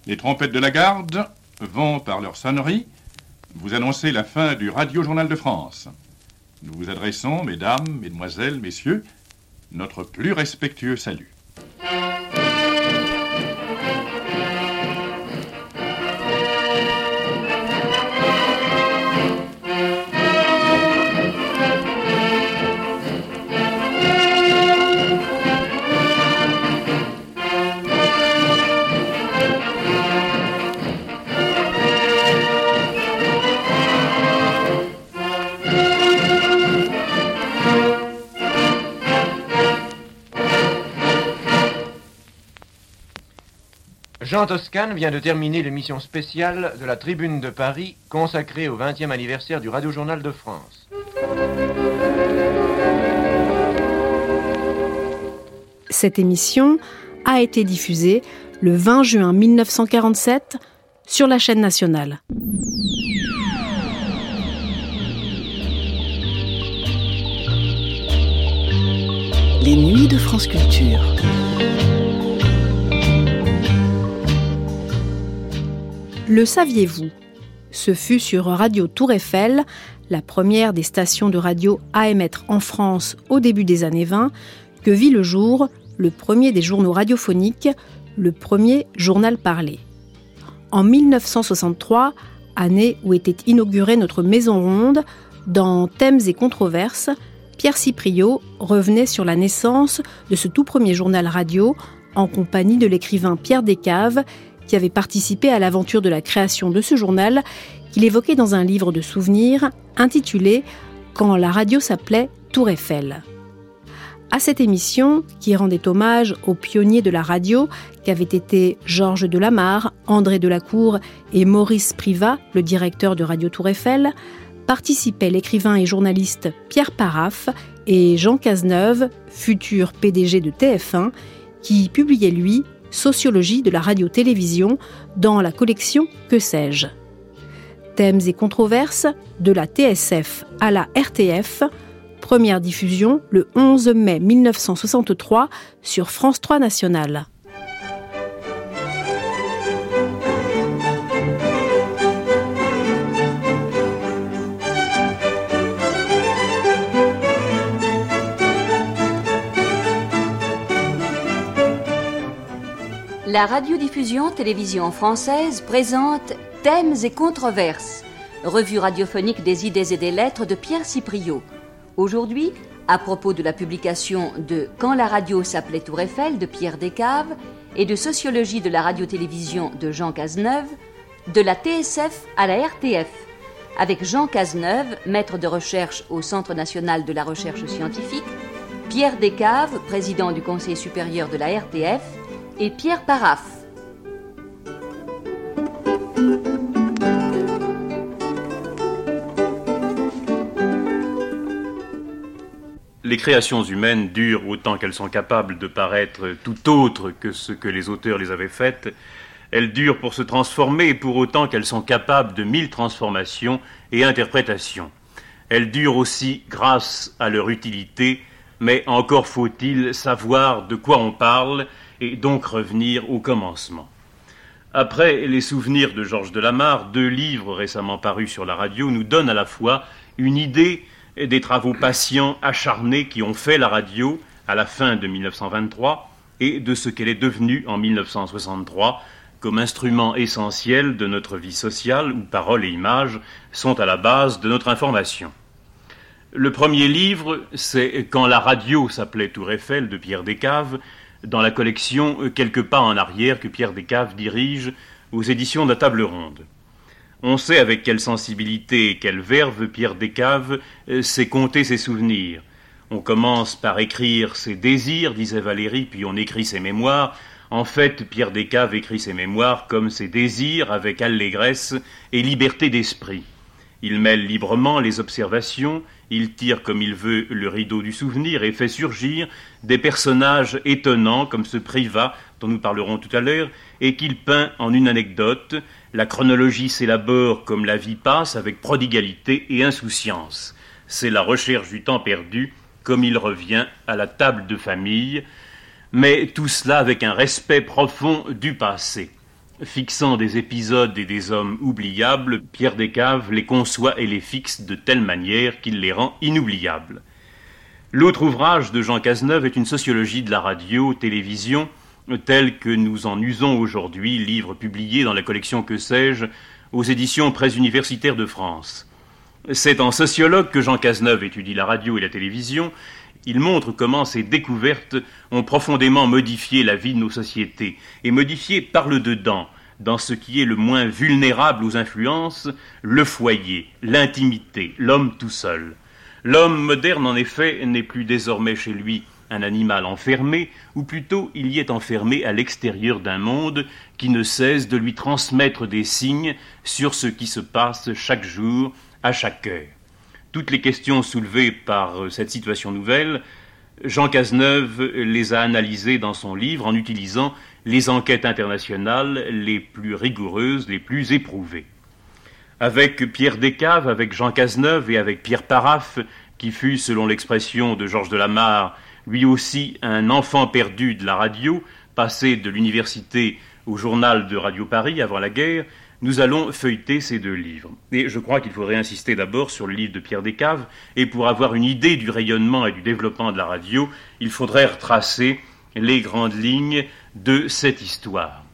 Les trompettes de la garde vont, par leur sonnerie, vous annoncer la fin du Radio Journal de France. Nous vous adressons, mesdames, mesdemoiselles, messieurs, notre plus respectueux salut. Jean Toscane vient de terminer l'émission spéciale de la Tribune de Paris consacrée au 20e anniversaire du Radio Journal de France. Cette émission a été diffusée le 20 juin 1947 sur la chaîne nationale. Les nuits de France Culture. Le saviez-vous? Ce fut sur Radio Tour Eiffel, la première des stations de radio à émettre en France au début des années 20, que vit le jour le premier des journaux radiophoniques, le premier journal parlé. En 1963, année où était inaugurée notre Maison Ronde, dans Thèmes et controverses, Pierre Cipriot revenait sur la naissance de ce tout premier journal radio en compagnie de l'écrivain Pierre Descaves qui avait participé à l'aventure de la création de ce journal qu'il évoquait dans un livre de souvenirs intitulé Quand la radio s'appelait Tour Eiffel. À cette émission, qui rendait hommage aux pionniers de la radio qu'avaient été Georges Delamarre, André Delacour et Maurice Privat, le directeur de Radio Tour Eiffel, participaient l'écrivain et journaliste Pierre Paraf et Jean Cazeneuve, futur PDG de TF1, qui publiait lui Sociologie de la radio-télévision dans la collection Que sais-je Thèmes et controverses de la TSF à la RTF, Première diffusion le 11 mai 1963 sur France 3 National. La radiodiffusion télévision française présente Thèmes et controverses, revue radiophonique des idées et des lettres de Pierre Cipriot. Aujourd'hui, à propos de la publication de Quand la radio s'appelait Tour Eiffel de Pierre Descaves et de Sociologie de la radio-télévision de Jean Cazeneuve, de la TSF à la RTF, avec Jean Cazeneuve, maître de recherche au Centre national de la recherche scientifique, Pierre Descaves, président du Conseil supérieur de la RTF, et Pierre Paraf. Les créations humaines durent autant qu'elles sont capables de paraître tout autres que ce que les auteurs les avaient faites. Elles durent pour se transformer pour autant qu'elles sont capables de mille transformations et interprétations. Elles durent aussi grâce à leur utilité, mais encore faut-il savoir de quoi on parle et donc revenir au commencement. Après les souvenirs de Georges Delamarre, deux livres récemment parus sur la radio nous donnent à la fois une idée des travaux patients, acharnés qui ont fait la radio à la fin de 1923 et de ce qu'elle est devenue en 1963 comme instrument essentiel de notre vie sociale où paroles et images sont à la base de notre information. Le premier livre, c'est Quand la radio s'appelait Tour Eiffel de Pierre Descaves, dans la collection euh, Quelques pas en arrière que Pierre Descaves dirige aux éditions de la Table Ronde. On sait avec quelle sensibilité et quelle verve Pierre Descaves euh, sait compter ses souvenirs. On commence par écrire ses désirs, disait Valérie, puis on écrit ses mémoires. En fait, Pierre Descaves écrit ses mémoires comme ses désirs avec allégresse et liberté d'esprit. Il mêle librement les observations, il tire comme il veut le rideau du souvenir et fait surgir des personnages étonnants comme ce Privat dont nous parlerons tout à l'heure et qu'il peint en une anecdote. La chronologie s'élabore comme la vie passe avec prodigalité et insouciance. C'est la recherche du temps perdu comme il revient à la table de famille, mais tout cela avec un respect profond du passé. Fixant des épisodes et des hommes oubliables, Pierre Descaves les conçoit et les fixe de telle manière qu'il les rend inoubliables. L'autre ouvrage de Jean Cazeneuve est une sociologie de la radio, télévision, telle que nous en usons aujourd'hui, livre publié dans la collection Que sais-je, aux éditions Presse-Universitaire de France. C'est en sociologue que Jean Cazeneuve étudie la radio et la télévision, il montre comment ces découvertes ont profondément modifié la vie de nos sociétés, et modifié par le dedans, dans ce qui est le moins vulnérable aux influences, le foyer, l'intimité, l'homme tout seul. L'homme moderne, en effet, n'est plus désormais chez lui un animal enfermé, ou plutôt il y est enfermé à l'extérieur d'un monde qui ne cesse de lui transmettre des signes sur ce qui se passe chaque jour, à chaque heure toutes les questions soulevées par euh, cette situation nouvelle, Jean Cazeneuve les a analysées dans son livre en utilisant les enquêtes internationales les plus rigoureuses, les plus éprouvées. Avec Pierre Descaves, avec Jean Cazeneuve et avec Pierre Paraf, qui fut, selon l'expression de Georges Delamarre, lui aussi un enfant perdu de la radio, passé de l'université au journal de Radio Paris avant la guerre, nous allons feuilleter ces deux livres. Et je crois qu'il faudrait insister d'abord sur le livre de Pierre Descaves, et pour avoir une idée du rayonnement et du développement de la radio, il faudrait retracer les grandes lignes de cette histoire.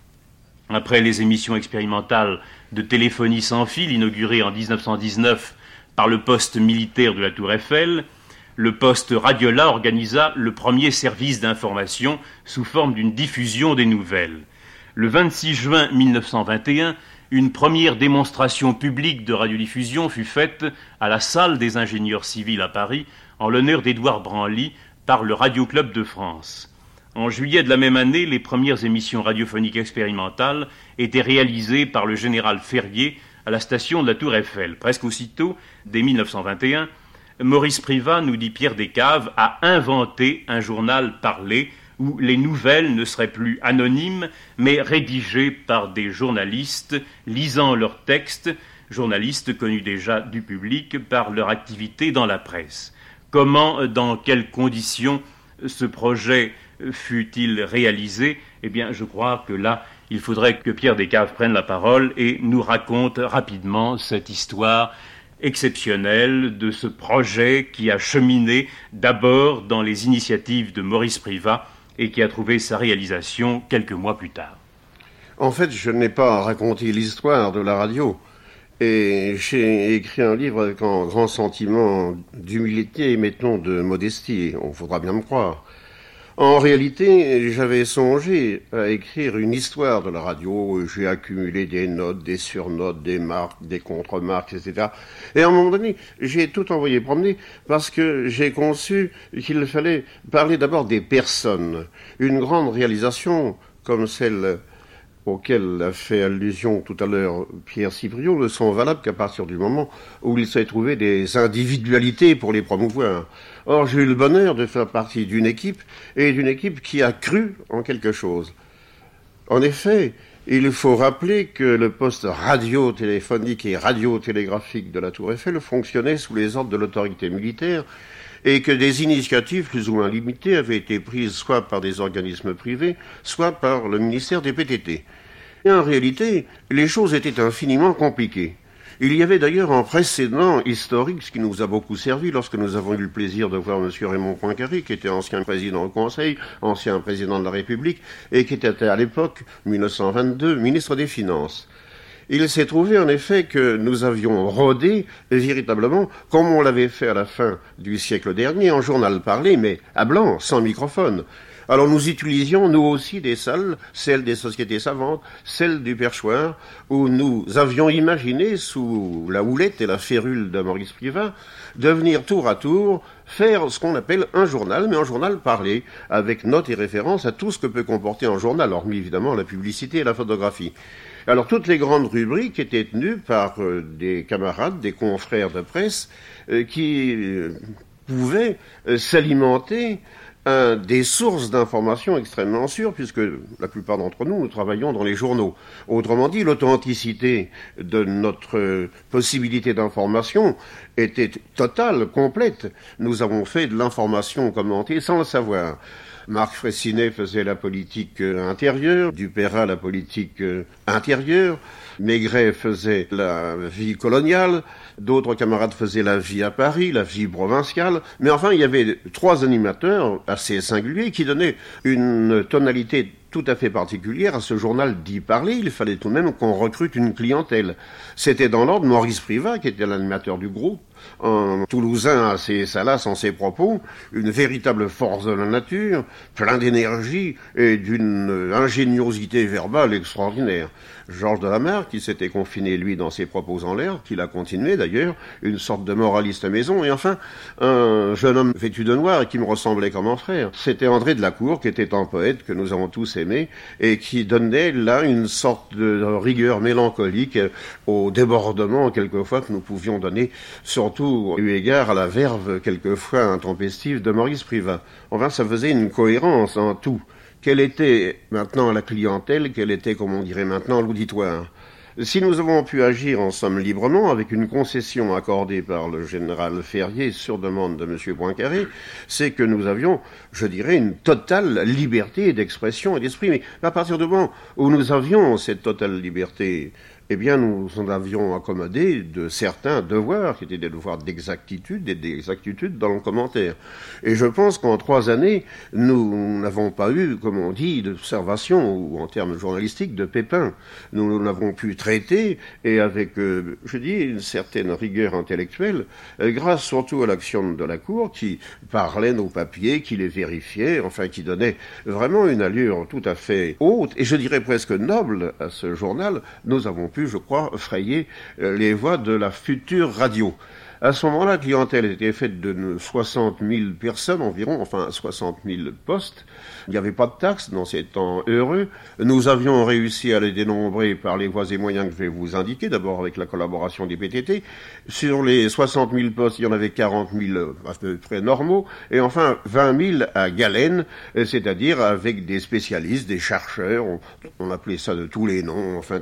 Après les émissions expérimentales de téléphonie sans fil inaugurées en 1919 par le poste militaire de la Tour Eiffel, le poste Radiola organisa le premier service d'information sous forme d'une diffusion des nouvelles. Le 26 juin 1921, une première démonstration publique de radiodiffusion fut faite à la salle des ingénieurs civils à Paris en l'honneur d'Édouard Branly par le Radio Club de France. En juillet de la même année, les premières émissions radiophoniques expérimentales étaient réalisées par le général Ferrier à la station de la Tour Eiffel. Presque aussitôt, dès 1921, Maurice Privat, nous dit Pierre Descaves, a inventé un journal parlé où les nouvelles ne seraient plus anonymes, mais rédigées par des journalistes lisant leurs textes, journalistes connus déjà du public par leur activité dans la presse. Comment, dans quelles conditions ce projet fut-il réalisé? Eh bien, je crois que là, il faudrait que Pierre Descaves prenne la parole et nous raconte rapidement cette histoire exceptionnelle de ce projet qui a cheminé d'abord dans les initiatives de Maurice Privat et qui a trouvé sa réalisation quelques mois plus tard. En fait, je n'ai pas raconté l'histoire de la radio. Et j'ai écrit un livre avec un grand sentiment d'humilité et mettons de modestie, on faudra bien me croire. En réalité, j'avais songé à écrire une histoire de la radio. J'ai accumulé des notes, des surnotes, des marques, des contre-marques, etc. Et à un moment donné, j'ai tout envoyé promener parce que j'ai conçu qu'il fallait parler d'abord des personnes. Une grande réalisation comme celle auxquelles a fait allusion tout à l'heure Pierre Cipriot ne sont valables qu'à partir du moment où il s'est trouvé des individualités pour les promouvoir. Or, j'ai eu le bonheur de faire partie d'une équipe et d'une équipe qui a cru en quelque chose. En effet, il faut rappeler que le poste radio-téléphonique et radio-télégraphique de la Tour Eiffel fonctionnait sous les ordres de l'autorité militaire et que des initiatives plus ou moins limitées avaient été prises soit par des organismes privés, soit par le ministère des PTT. Et en réalité, les choses étaient infiniment compliquées. Il y avait d'ailleurs un précédent historique, ce qui nous a beaucoup servi lorsque nous avons eu le plaisir de voir M. Raymond Poincaré, qui était ancien président du Conseil, ancien président de la République, et qui était à l'époque, 1922, ministre des Finances. Il s'est trouvé en effet que nous avions rodé véritablement, comme on l'avait fait à la fin du siècle dernier, en journal parlé, mais à blanc, sans microphone. Alors nous utilisions nous aussi des salles, celles des sociétés savantes, celles du perchoir, où nous avions imaginé, sous la houlette et la férule de Maurice de venir tour à tour faire ce qu'on appelle un journal, mais un journal parlé, avec notes et références à tout ce que peut comporter un journal, hormis évidemment la publicité et la photographie. Alors toutes les grandes rubriques étaient tenues par euh, des camarades, des confrères de presse, euh, qui euh, pouvaient s'alimenter des sources d'informations extrêmement sûres, puisque la plupart d'entre nous, nous travaillons dans les journaux. Autrement dit, l'authenticité de notre possibilité d'information était totale, complète. Nous avons fait de l'information commentée sans le savoir. Marc Fressinet faisait la politique euh, intérieure, Dupéra la politique euh, intérieure, Maigret faisait la vie coloniale, d'autres camarades faisaient la vie à Paris, la vie provinciale, mais enfin il y avait trois animateurs assez singuliers qui donnaient une tonalité tout à fait particulière à ce journal dit parler, il fallait tout de même qu'on recrute une clientèle. C'était dans l'ordre Maurice Privat, qui était l'animateur du groupe, un Toulousain assez salace en ses propos, une véritable force de la nature, plein d'énergie et d'une ingéniosité verbale extraordinaire. Georges de la qui s'était confiné, lui, dans ses propos en l'air, qu'il a continué d'ailleurs, une sorte de moraliste à maison, et enfin, un jeune homme vêtu de noir et qui me ressemblait comme un frère. C'était André de la Cour, qui était un poète que nous avons tous et qui donnait là une sorte de rigueur mélancolique au débordement, quelquefois, que nous pouvions donner, surtout eu égard à la verve, quelquefois intempestive, de Maurice Privat. Enfin, ça faisait une cohérence en tout quelle était maintenant la clientèle, quelle était, comme on dirait maintenant, l'auditoire? Si nous avons pu agir en somme librement, avec une concession accordée par le général Ferrier sur demande de M. Poincaré, c'est que nous avions, je dirais, une totale liberté d'expression et d'esprit. Mais à partir du moment où nous avions cette totale liberté eh bien, nous en avions accommodé de certains devoirs, qui étaient des devoirs d'exactitude et d'exactitude dans le commentaire. Et je pense qu'en trois années, nous n'avons pas eu, comme on dit, d'observation, ou en termes journalistiques, de pépins. Nous l'avons pu traiter, et avec, euh, je dis, une certaine rigueur intellectuelle, euh, grâce surtout à l'action de la Cour, qui parlait nos papiers, qui les vérifiait, enfin, qui donnait vraiment une allure tout à fait haute, et je dirais presque noble à ce journal, nous avons pu je crois, frayer euh, les voies de la future radio. À ce moment-là, la clientèle était faite de 60 000 personnes environ, enfin 60 000 postes. Il n'y avait pas de taxes dans ces temps heureux. Nous avions réussi à les dénombrer par les voies et moyens que je vais vous indiquer, d'abord avec la collaboration des PTT. Sur les 60 000 postes, il y en avait 40 000 à peu près normaux, et enfin 20 000 à galène, c'est-à-dire avec des spécialistes, des chercheurs, on, appelait ça de tous les noms, enfin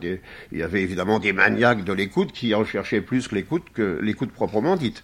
il y avait évidemment des maniaques de l'écoute qui recherchaient plus que l'écoute que l'écoute proprement proprement dite.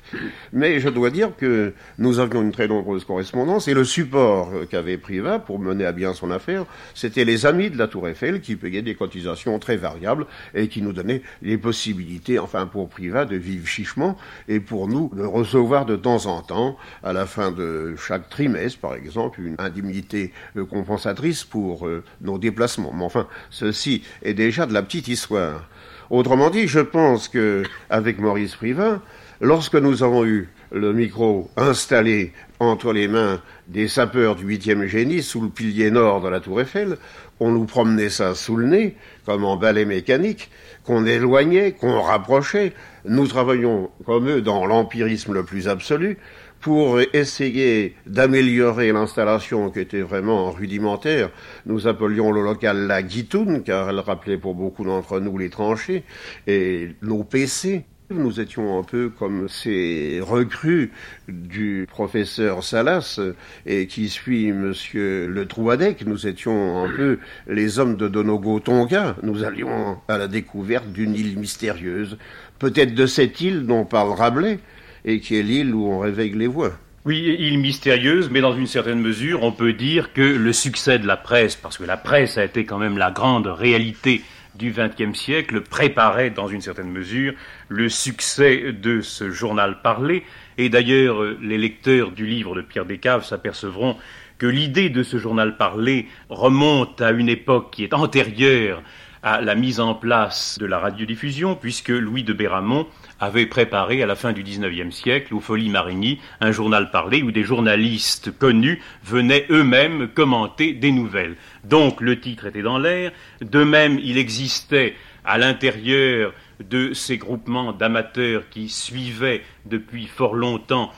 Mais je dois dire que nous avions une très nombreuse correspondance et le support euh, qu'avait Privat pour mener à bien son affaire, c'était les amis de la Tour Eiffel qui payaient des cotisations très variables et qui nous donnaient les possibilités, enfin pour Privat, de vivre chichement et pour nous de recevoir de temps en temps, à la fin de chaque trimestre par exemple, une indemnité euh, compensatrice pour euh, nos déplacements. Mais enfin, ceci est déjà de la petite histoire. Autrement dit, je pense que avec Maurice Privat, lorsque nous avons eu le micro installé entre les mains des sapeurs du 8e génie sous le pilier nord de la tour Eiffel, on nous promenait ça sous le nez, comme en balai mécanique, qu'on éloignait, qu'on rapprochait. Nous travaillions comme eux dans l'empirisme le plus absolu pour essayer d'améliorer l'installation qui était vraiment rudimentaire. Nous appelions le local la guitoune, car elle rappelait pour beaucoup d'entre nous les tranchées, et nos PC. Nous étions un peu comme ces recrues du professeur Salas et qui suit monsieur Le Trouadec. Nous étions un peu les hommes de Donogo Tonga. Nous allions à la découverte d'une île mystérieuse. Peut-être de cette île dont parle Rabelais et qui est l'île où on réveille les voix. Oui, île mystérieuse, mais dans une certaine mesure, on peut dire que le succès de la presse, parce que la presse a été quand même la grande réalité du XXe siècle, préparait dans une certaine mesure le succès de ce journal parlé. Et d'ailleurs, les lecteurs du livre de Pierre Descaves s'apercevront que l'idée de ce journal parlé remonte à une époque qui est antérieure à la mise en place de la radiodiffusion, puisque Louis de Béramont avait préparé à la fin du XIXe siècle, aux Folies Marigny, un journal parlé où des journalistes connus venaient eux-mêmes commenter des nouvelles. Donc le titre était dans l'air. De même, il existait à l'intérieur de ces groupements d'amateurs qui suivaient depuis fort longtemps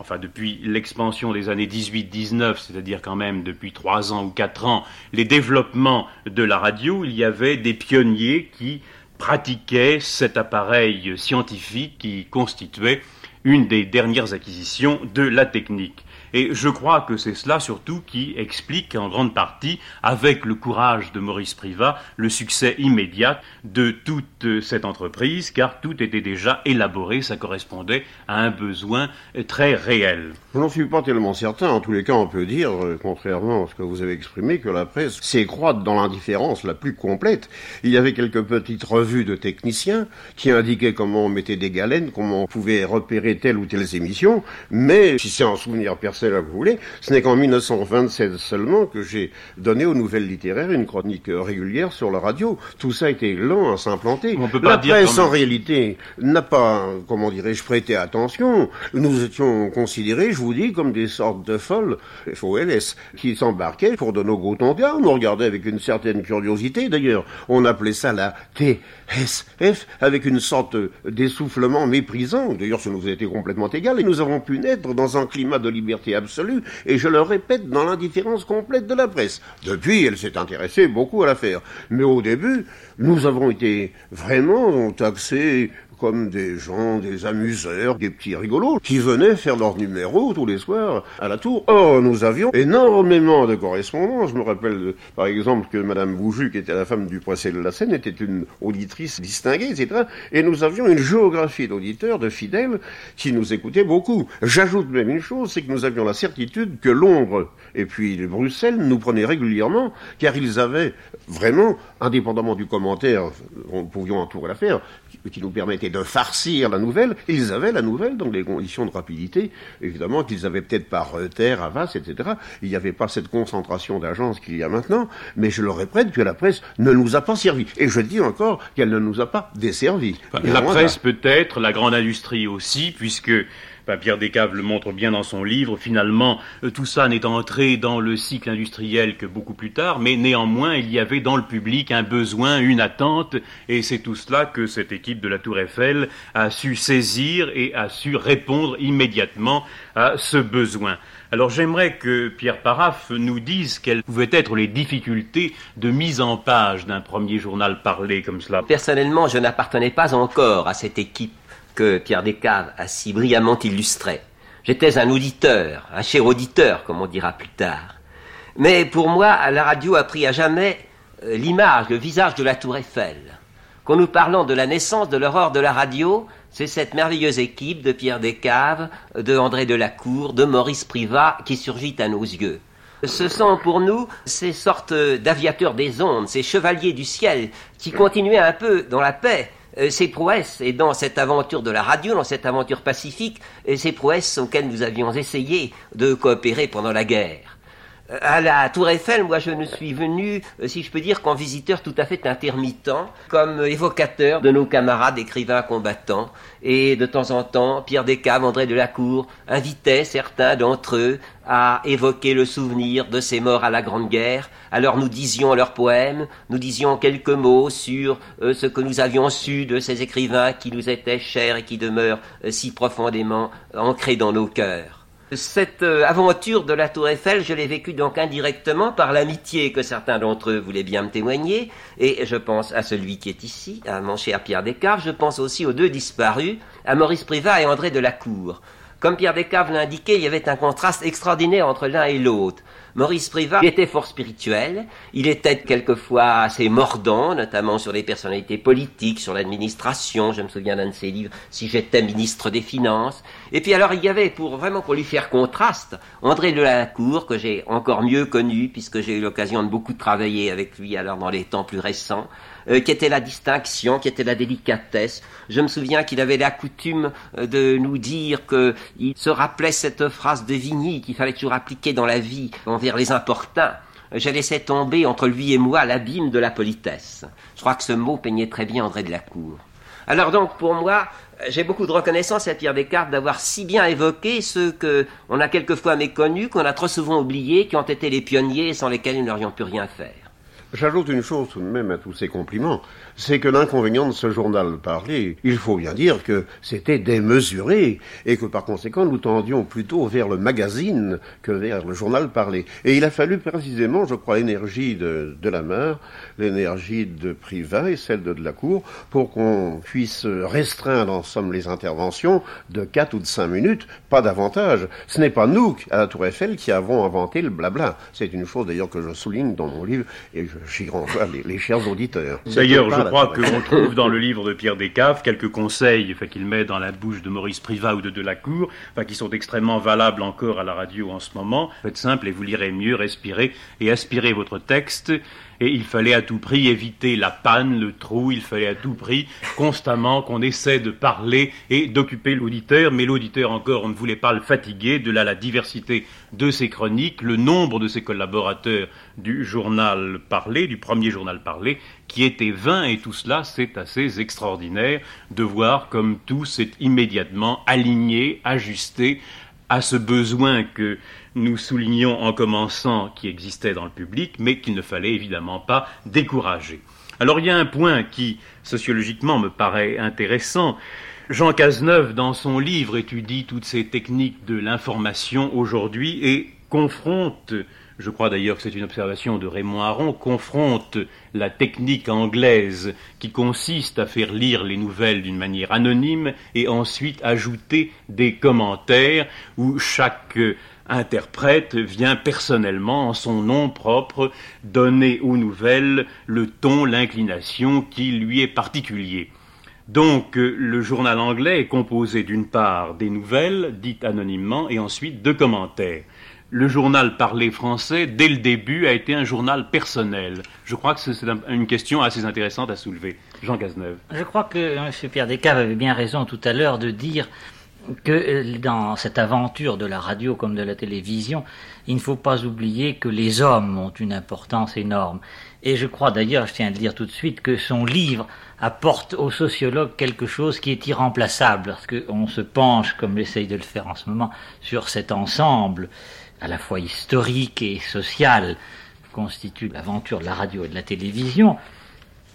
enfin depuis l'expansion des années 18-19, c'est-à-dire quand même depuis trois ans ou quatre ans, les développements de la radio, il y avait des pionniers qui pratiquaient cet appareil scientifique qui constituait une des dernières acquisitions de la technique. Et je crois que c'est cela surtout qui explique en grande partie, avec le courage de Maurice Privat, le succès immédiat de toute cette entreprise, car tout était déjà élaboré, ça correspondait à un besoin très réel. Je n'en suis pas tellement certain. En tous les cas, on peut dire, euh, contrairement à ce que vous avez exprimé, que la presse s'écroît dans l'indifférence la plus complète. Il y avait quelques petites revues de techniciens qui indiquaient comment on mettait des galènes, comment on pouvait repérer telle ou telle émission, mais si c'est un souvenir personnel, que vous voulez, ce n'est qu'en 1927 seulement que j'ai donné aux nouvelles littéraires une chronique régulière sur la radio. Tout ça a été lent à s'implanter. La presse, en réalité, n'a pas, comment dirais-je, prêté attention. Nous étions considérés, je vous dis, comme des sortes de folles, FOLS, qui s'embarquaient pour de nos gros tongas. On nous regardait avec une certaine curiosité. D'ailleurs, on appelait ça la TSF, avec une sorte d'essoufflement méprisant. D'ailleurs, ça nous était complètement égal. Et nous avons pu naître dans un climat de liberté absolue, et je le répète, dans l'indifférence complète de la presse. Depuis, elle s'est intéressée beaucoup à l'affaire. Mais au début, nous avons été vraiment taxés comme des gens, des amuseurs, des petits rigolos, qui venaient faire leur numéro tous les soirs à la tour. Or, nous avions énormément de correspondance. Je me rappelle, par exemple, que Madame Bouju, qui était la femme du procès de la Seine, était une auditrice distinguée, etc. Et nous avions une géographie d'auditeurs, de fidèles, qui nous écoutaient beaucoup. J'ajoute même une chose, c'est que nous avions la certitude que Londres et puis Bruxelles nous prenaient régulièrement, car ils avaient vraiment, indépendamment du commentaire, nous pouvions entourer l'affaire, qui nous permettait de farcir la nouvelle. Ils avaient la nouvelle dans des conditions de rapidité, évidemment, qu'ils avaient peut-être par Terre, Avas, etc. Il n'y avait pas cette concentration d'agences qu'il y a maintenant, mais je le répète que la presse ne nous a pas servi. Et je dis encore qu'elle ne nous a pas desservi. la presse peut-être, la grande industrie aussi, puisque Pierre Descaves le montre bien dans son livre. Finalement, euh, tout ça n'est entré dans le cycle industriel que beaucoup plus tard, mais néanmoins, il y avait dans le public un besoin, une attente, et c'est tout cela que cette équipe de la Tour Eiffel a su saisir et a su répondre immédiatement à ce besoin. Alors j'aimerais que Pierre Paraf nous dise quelles pouvaient être les difficultés de mise en page d'un premier journal parlé comme cela. Personnellement, je n'appartenais pas encore à cette équipe que Pierre Descaves a si brillamment illustré. J'étais un auditeur, un cher auditeur, comme on dira plus tard. Mais pour moi, la radio a pris à jamais euh, l'image, le visage de la tour Eiffel. quand nous parlons de la naissance de l'aurore de la radio, c'est cette merveilleuse équipe de Pierre Descaves, de André Delacour, de Maurice Privat qui surgit à nos yeux. Ce sont pour nous ces sortes d'aviateurs des ondes, ces chevaliers du ciel qui continuaient un peu dans la paix euh, ces prouesses, et dans cette aventure de la radio, dans cette aventure pacifique, et ces prouesses auxquelles nous avions essayé de coopérer pendant la guerre. Euh, À la Tour Eiffel, moi je ne suis venu, euh, si je peux dire, qu'en visiteur tout à fait intermittent, comme évocateur de nos camarades écrivains combattants. Et de temps en temps, Pierre Descaves, André Delacour invitaient certains d'entre eux à évoquer le souvenir de ces morts à la Grande Guerre. Alors nous disions leurs poèmes, nous disions quelques mots sur euh, ce que nous avions su de ces écrivains qui nous étaient chers et qui demeurent euh, si profondément ancrés dans nos cœurs. Cette euh, aventure de la Tour Eiffel, je l'ai vécue donc indirectement par l'amitié que certains d'entre eux voulaient bien me témoigner, et je pense à celui qui est ici, à mon cher Pierre Descaves, je pense aussi aux deux disparus, à Maurice Privat et André Delacour. Comme Pierre Descaves l'a indiqué, il y avait un contraste extraordinaire entre l'un et l'autre. Maurice Privat était fort spirituel, il était quelquefois assez mordant, notamment sur les personnalités politiques, sur l'administration, je me souviens d'un de ses livres, Si j'étais ministre des Finances. Et puis alors il y avait, pour vraiment pour lui faire contraste, André Delacour, que j'ai encore mieux connu, puisque j'ai eu l'occasion de beaucoup travailler avec lui alors dans les temps plus récents, euh, qui était la distinction, qui était la délicatesse. Je me souviens qu'il avait la coutume euh, de nous dire qu'il se rappelait cette phrase de Vigny qu'il fallait toujours appliquer dans la vie envers les importuns. Je laissais tomber entre lui et moi l'abîme de la politesse. Je crois que ce mot peignait très bien André Delacour. Alors donc, pour moi, j'ai beaucoup de reconnaissance à Pierre Descartes d'avoir si bien évoqué ceux que on a quelquefois méconnus, qu'on a trop souvent oubliés, qui ont été les pionniers sans lesquels nous n'aurions pu rien faire. J'ajoute une chose tout de même à tous ces compliments, c'est que l'inconvénient de ce journal parlé, il faut bien dire que c'était démesuré, et que par conséquent nous tendions plutôt vers le magazine que vers le journal parlé. Et il a fallu précisément, je crois, l'énergie de, de la mer, l'énergie de Privat et celle de Delacour, pour qu'on puisse restreindre en somme les interventions de quatre ou de cinq minutes, pas davantage. Ce n'est pas nous, à la Tour Eiffel, qui avons inventé le blabla. C'est une chose d'ailleurs que je souligne dans mon livre, et j'y renvoie les, les chers auditeurs. D'ailleurs, je la crois qu'on trouve dans le livre de Pierre Descaves quelques conseils qu'il met dans la bouche de Maurice Privat ou de Delacour, qui sont extrêmement valables encore à la radio en ce moment. Faites simple et vous lirez mieux, respirez et aspirez votre texte. Et il fallait à tout prix éviter la panne, le trou, il fallait à tout prix constamment qu'on essaie de parler et d'occuper l'auditeur, mais l'auditeur encore, on ne voulait pas le fatiguer, de là la diversité de ses chroniques, le nombre de ses collaborateurs du journal parlé, du premier journal parlé, qui était 20 et tout cela, c'est assez extraordinaire de voir comme tout s'est immédiatement aligné, ajusté à ce besoin que nous soulignions en commençant qui existait dans le public, mais qu'il ne fallait évidemment pas décourager. Alors il y a un point qui, sociologiquement, me paraît intéressant. Jean Cazeneuve, dans son livre, étudie toutes ces techniques de l'information aujourd'hui et confronte, je crois d'ailleurs que c'est une observation de Raymond Aron, confronte la technique anglaise qui consiste à faire lire les nouvelles d'une manière anonyme et ensuite ajouter des commentaires où chaque interprète vient personnellement, en son nom propre, donner aux nouvelles le ton, l'inclination qui lui est particulier. Donc euh, le journal anglais est composé d'une part des nouvelles dites anonymement et ensuite de commentaires. Le journal parlé français, dès le début, a été un journal personnel. Je crois que c'est un- une question assez intéressante à soulever. Jean Cazeneuve. Je crois que M. Pierre Descaves avait bien raison tout à l'heure de dire que euh, dans cette aventure de la radio comme de la télévision, il ne faut pas oublier que les hommes ont une importance énorme. Et je crois d'ailleurs, je tiens à le dire tout de suite, que son livre apporte aux sociologues quelque chose qui est irremplaçable, parce qu'on se penche, comme j'essaye de le faire en ce moment, sur cet ensemble, à la fois historique et social, que constitue l'aventure de la radio et de la télévision,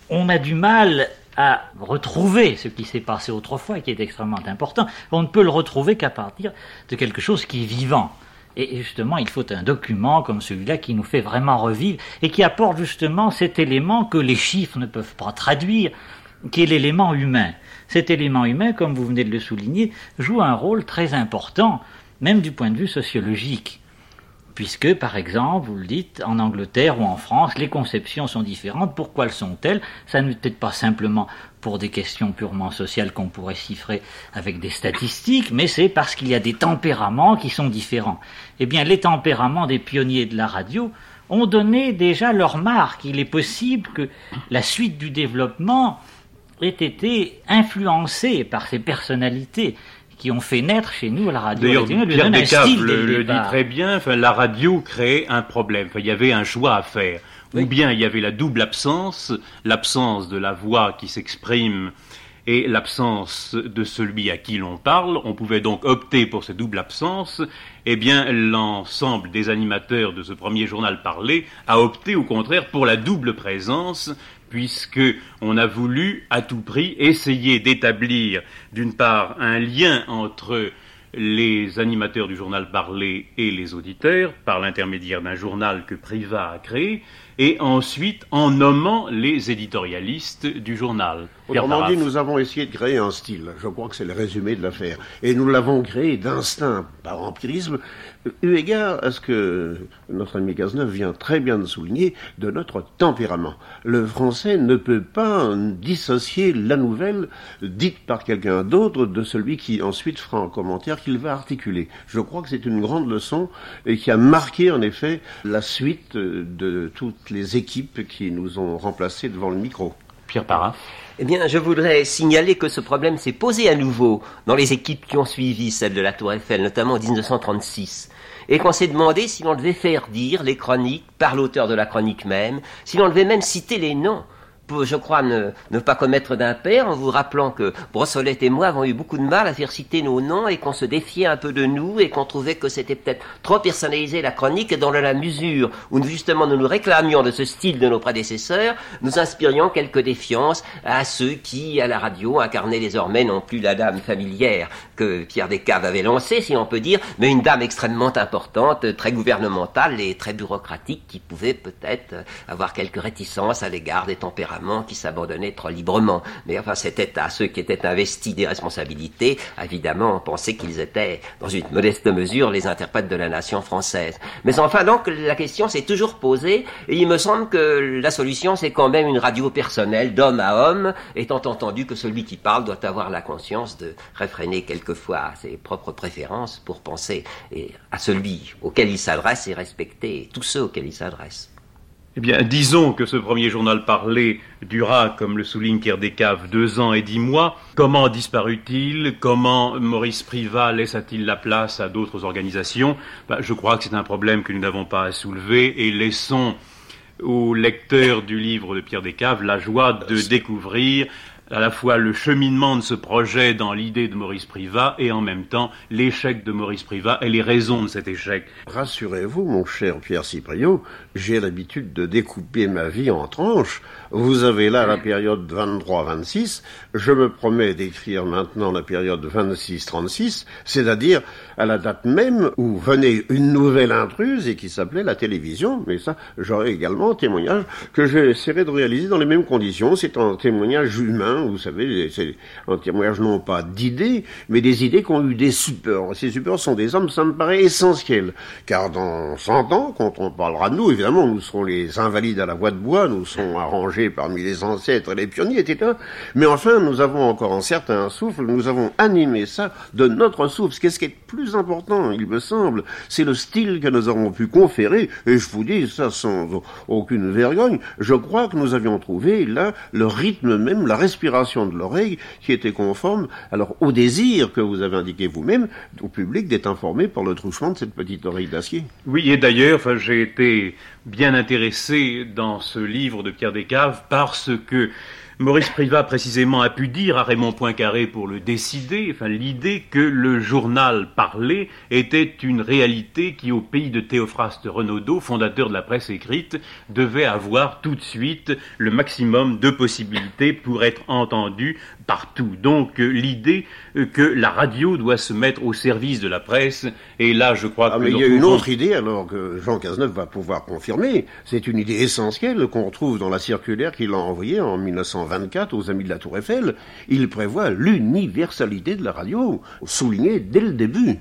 on a du mal à retrouver ce qui s'est passé autrefois et qui est extrêmement important. On ne peut le retrouver qu'à partir de quelque chose qui est vivant. Et justement, il faut un document comme celui-là qui nous fait vraiment revivre et qui apporte justement cet élément que les chiffres ne peuvent pas traduire, qui est l'élément humain. Cet élément humain, comme vous venez de le souligner, joue un rôle très important, même du point de vue sociologique. Puisque, par exemple, vous le dites, en Angleterre ou en France, les conceptions sont différentes. Pourquoi le sont-elles? Ça n'est peut-être pas simplement pour des questions purement sociales qu'on pourrait chiffrer avec des statistiques, mais c'est parce qu'il y a des tempéraments qui sont différents. Eh bien, les tempéraments des pionniers de la radio ont donné déjà leur marque. Il est possible que la suite du développement ait été influencée par ces personnalités qui ont fait naître chez nous la radio. D'ailleurs, Pierre Descaves le, le le dit très bien, enfin, la radio créait un problème. Enfin, il y avait un choix à faire. Ou bien il y avait la double absence, l'absence de la voix qui s'exprime et l'absence de celui à qui l'on parle. On pouvait donc opter pour cette double absence. Eh bien, l'ensemble des animateurs de ce premier journal parlé a opté au contraire pour la double présence puisque on a voulu à tout prix essayer d'établir d'une part un lien entre les animateurs du journal parlé et les auditeurs par l'intermédiaire d'un journal que Privat a créé et ensuite en nommant les éditorialistes du journal. Autrement dit, nous avons essayé de créer un style. Je crois que c'est le résumé de l'affaire. Et nous l'avons créé d'instinct, par empirisme, eu égard à ce que notre ami Cazeneuve vient très bien de souligner de notre tempérament. Le français ne peut pas dissocier la nouvelle dite par quelqu'un d'autre de celui qui ensuite fera un commentaire qu'il va articuler. Je crois que c'est une grande leçon et qui a marqué en effet la suite de toutes les équipes qui nous ont remplacés devant le micro. Pierre Parra. Eh bien, je voudrais signaler que ce problème s'est posé à nouveau dans les équipes qui ont suivi celle de la Tour Eiffel, notamment en 1936, et qu'on s'est demandé si l'on devait faire dire les chroniques par l'auteur de la chronique même, si l'on devait même citer les noms je crois, ne, pas commettre d'impair, en vous rappelant que Brossolette et moi avons eu beaucoup de mal à faire citer nos noms et qu'on se défiait un peu de nous et qu'on trouvait que c'était peut-être trop personnalisé la chronique dans la mesure où justement nous nous réclamions de ce style de nos prédécesseurs, nous inspirions quelques défiances à ceux qui, à la radio, incarnaient désormais non plus la dame familière que Pierre Descaves avait lancée, si on peut dire, mais une dame extrêmement importante, très gouvernementale et très bureaucratique qui pouvait peut-être avoir quelques réticences à l'égard des qui s'abandonnaient trop librement. Mais enfin, c'était à ceux qui étaient investis des responsabilités, évidemment, on pensait qu'ils étaient, dans une modeste mesure, les interprètes de la nation française. Mais enfin, donc, la question s'est toujours posée, et il me semble que la solution, c'est quand même une radio personnelle, d'homme à homme, étant entendu que celui qui parle doit avoir la conscience de réfréner quelquefois ses propres préférences pour penser et à celui auquel il s'adresse et respecter tous ceux auxquels il s'adresse. Eh bien, disons que ce premier journal parlé dura, comme le souligne Pierre Descaves, deux ans et dix mois. Comment disparut-il? Comment Maurice Privat laissa-t-il la place à d'autres organisations? Ben, Je crois que c'est un problème que nous n'avons pas à soulever et laissons aux lecteurs du livre de Pierre Descaves la joie de découvrir à la fois le cheminement de ce projet dans l'idée de Maurice Privat et en même temps l'échec de Maurice Privat et les raisons de cet échec. Rassurez-vous, mon cher Pierre Cipriot, j'ai l'habitude de découper ma vie en tranches. Vous avez là la période 23-26, je me promets d'écrire maintenant la période 26-36, c'est-à-dire à la date même où venait une nouvelle intruse et qui s'appelait la télévision, mais ça, j'aurai également un témoignage que j'essaierai de réaliser dans les mêmes conditions. C'est un témoignage humain, vous savez, c'est un témoignage non pas d'idées, mais des idées qui ont eu des supports. Ces supports sont des hommes, ça me paraît essentiel, car dans 100 ans, quand on parlera de nous, évidemment, nous serons les invalides à la voix de bois, nous serons arrangés parmi les ancêtres et les pionniers, etc. Mais enfin, nous avons encore un certain souffle, nous avons animé ça de notre souffle. Qu'est-ce qui est plus important, il me semble, c'est le style que nous avons pu conférer, et je vous dis ça sans aucune vergogne, je crois que nous avions trouvé là le rythme même, la respiration de l'oreille qui était conforme alors au désir que vous avez indiqué vous-même au public d'être informé par le truchement de cette petite oreille d'acier. Oui, et d'ailleurs, enfin, j'ai été bien intéressé dans ce livre de Pierre Descaves parce que Maurice Privat précisément a pu dire à Raymond Poincaré pour le décider, enfin l'idée que le journal parlé était une réalité qui au pays de Théophraste Renaudot, fondateur de la presse écrite, devait avoir tout de suite le maximum de possibilités pour être entendu partout. Donc euh, l'idée euh, que la radio doit se mettre au service de la presse, et là je crois Ah, que... il y a une autre idée, alors que Jean Cazeneuve va pouvoir confirmer. C'est une idée essentielle qu'on retrouve dans la circulaire qu'il a envoyée en 1924 aux amis de la Tour Eiffel. Il prévoit l'universalité de la radio, souligné dès le début.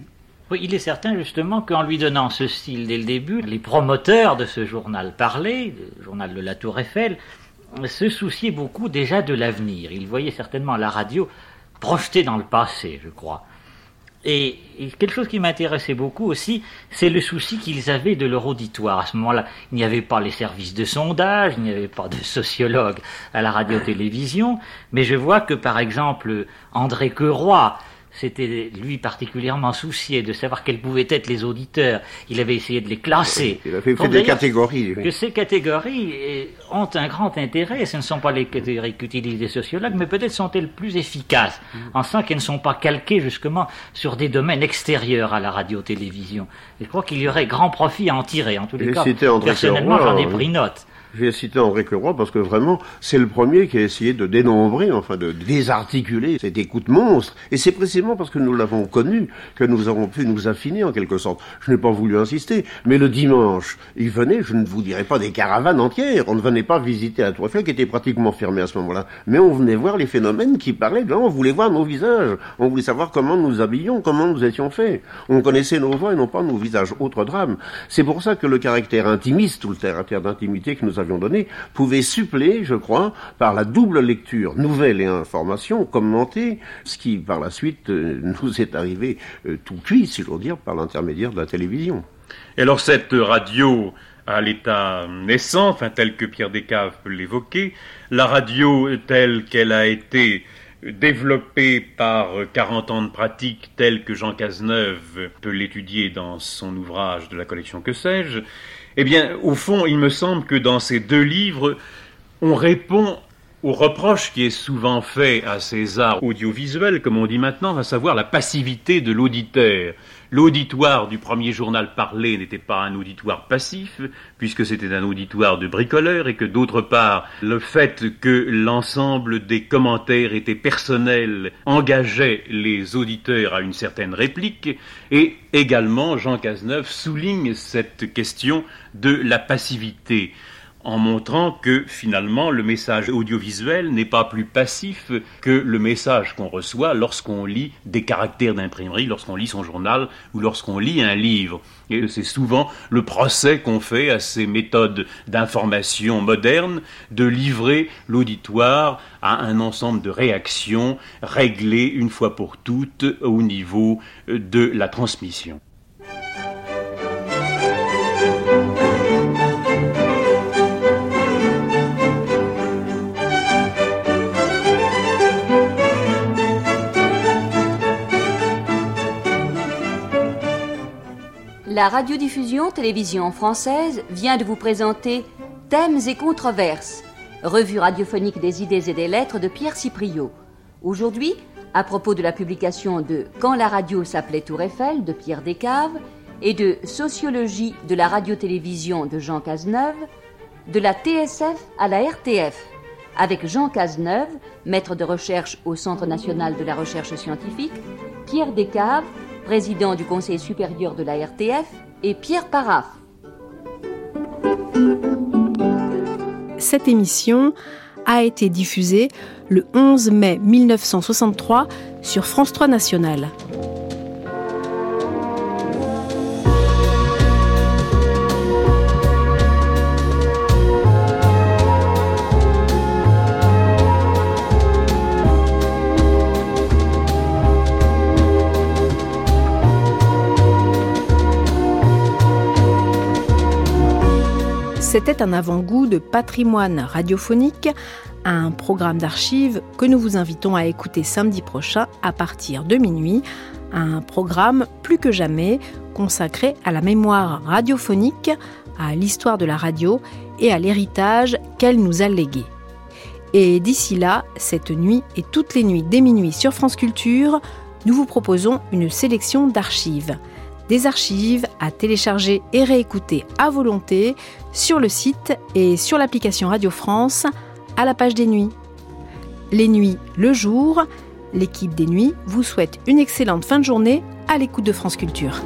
Il est certain justement qu'en lui donnant ce style dès le début, les promoteurs de ce journal parlé, le journal de la Tour Eiffel, se souciaient beaucoup déjà de l'avenir. Ils voyaient certainement la radio projetée dans le passé, je crois. Et, quelque chose qui m'intéressait beaucoup aussi, c'est le souci qu'ils avaient de leur auditoire. À ce moment-là, il n'y avait pas les services de sondage, il n'y avait pas de sociologues à la radio-télévision, mais je vois que par exemple André Queroy, c'était lui particulièrement soucié de savoir quels pouvaient être les auditeurs. Il avait essayé de les classer. Il a fait, des catégories. Que ces catégories eh, ont un grand intérêt. Ce ne sont pas les catégories qu'utilisent les sociologues, mais peut-être sont-elles plus efficaces, mm. en sens qu'elles ne sont pas calquées justement sur des domaines extérieurs à la radio-télévision. Je crois qu'il y aurait grand profit à en tirer. En tous les cas, personnellement, j'en ai pris note. J'ai cité André Queroy parce que vraiment, c'est le premier qui a essayé de dénombrer, enfin de désarticuler cette écoute monstre. Et c'est précisément parce que nous l'avons connu que nous avons pu nous affiner en quelque sorte. Je n'ai pas voulu insister, mais le dimanche, il venait, je ne vous dirais pas des caravanes entières, on ne venait pas visiter la Tour Eiffel qui était pratiquement fermée à ce moment-là, mais on venait voir les phénomènes qui parlaient, là, on voulait voir nos visages, on voulait savoir comment nous habillions, comment nous étions faits. On connaissait nos voix et non pas nos visages. Autre drame. C'est pour ça que le caractère intimiste ou le caractère d'intimité que nous avions donné pouvait suppléer, je crois, par la double lecture, nouvelle et information, commentée, ce qui par la suite euh, nous est arrivé euh, tout cuit, si j'ose dire, par l'intermédiaire de la télévision. Et alors cette radio à l'état naissant, enfin tel que Pierre Descaves peut l'évoquer, la radio telle qu'elle a été développée par 40 ans de pratique telle que Jean Cazeneuve peut l'étudier dans son ouvrage de la collection Que sais-je, eh bien, au fond, il me semble que dans ces deux livres, on répond au reproche qui est souvent fait à ces arts audiovisuels, comme on dit maintenant, à savoir la passivité de l'auditeur. L'auditoire du premier journal parlé n'était pas un auditoire passif, puisque c'était un auditoire de bricoleurs, et que d'autre part, le fait que l'ensemble des commentaires étaient personnels engageait les auditeurs à une certaine réplique, et également Jean Cazeneuve souligne cette question de la passivité en montrant que finalement le message audiovisuel n'est pas plus passif que le message qu'on reçoit lorsqu'on lit des caractères d'imprimerie, lorsqu'on lit son journal ou lorsqu'on lit un livre. Et c'est souvent le procès qu'on fait à ces méthodes d'information modernes de livrer l'auditoire à un ensemble de réactions réglées une fois pour toutes au niveau de la transmission. La radiodiffusion télévision française vient de vous présenter Thèmes et controverses, revue radiophonique des idées et des lettres de Pierre Cipriot. Aujourd'hui, à propos de la publication de Quand la radio s'appelait Tour Eiffel de Pierre Descaves et de Sociologie de la radio-télévision de Jean Cazeneuve, de la TSF à la RTF, avec Jean Cazeneuve, maître de recherche au Centre national de la recherche scientifique, Pierre Descaves, président du Conseil supérieur de la RTF, et Pierre Paraf. Cette émission a été diffusée le 11 mai 1963 sur France 3 National. C'était un avant-goût de patrimoine radiophonique, un programme d'archives que nous vous invitons à écouter samedi prochain à partir de minuit, un programme plus que jamais consacré à la mémoire radiophonique, à l'histoire de la radio et à l'héritage qu'elle nous a légué. Et d'ici là, cette nuit et toutes les nuits dès minuit sur France Culture, nous vous proposons une sélection d'archives des archives à télécharger et réécouter à volonté sur le site et sur l'application Radio France à la page des nuits. Les nuits le jour, l'équipe des nuits vous souhaite une excellente fin de journée à l'écoute de France Culture.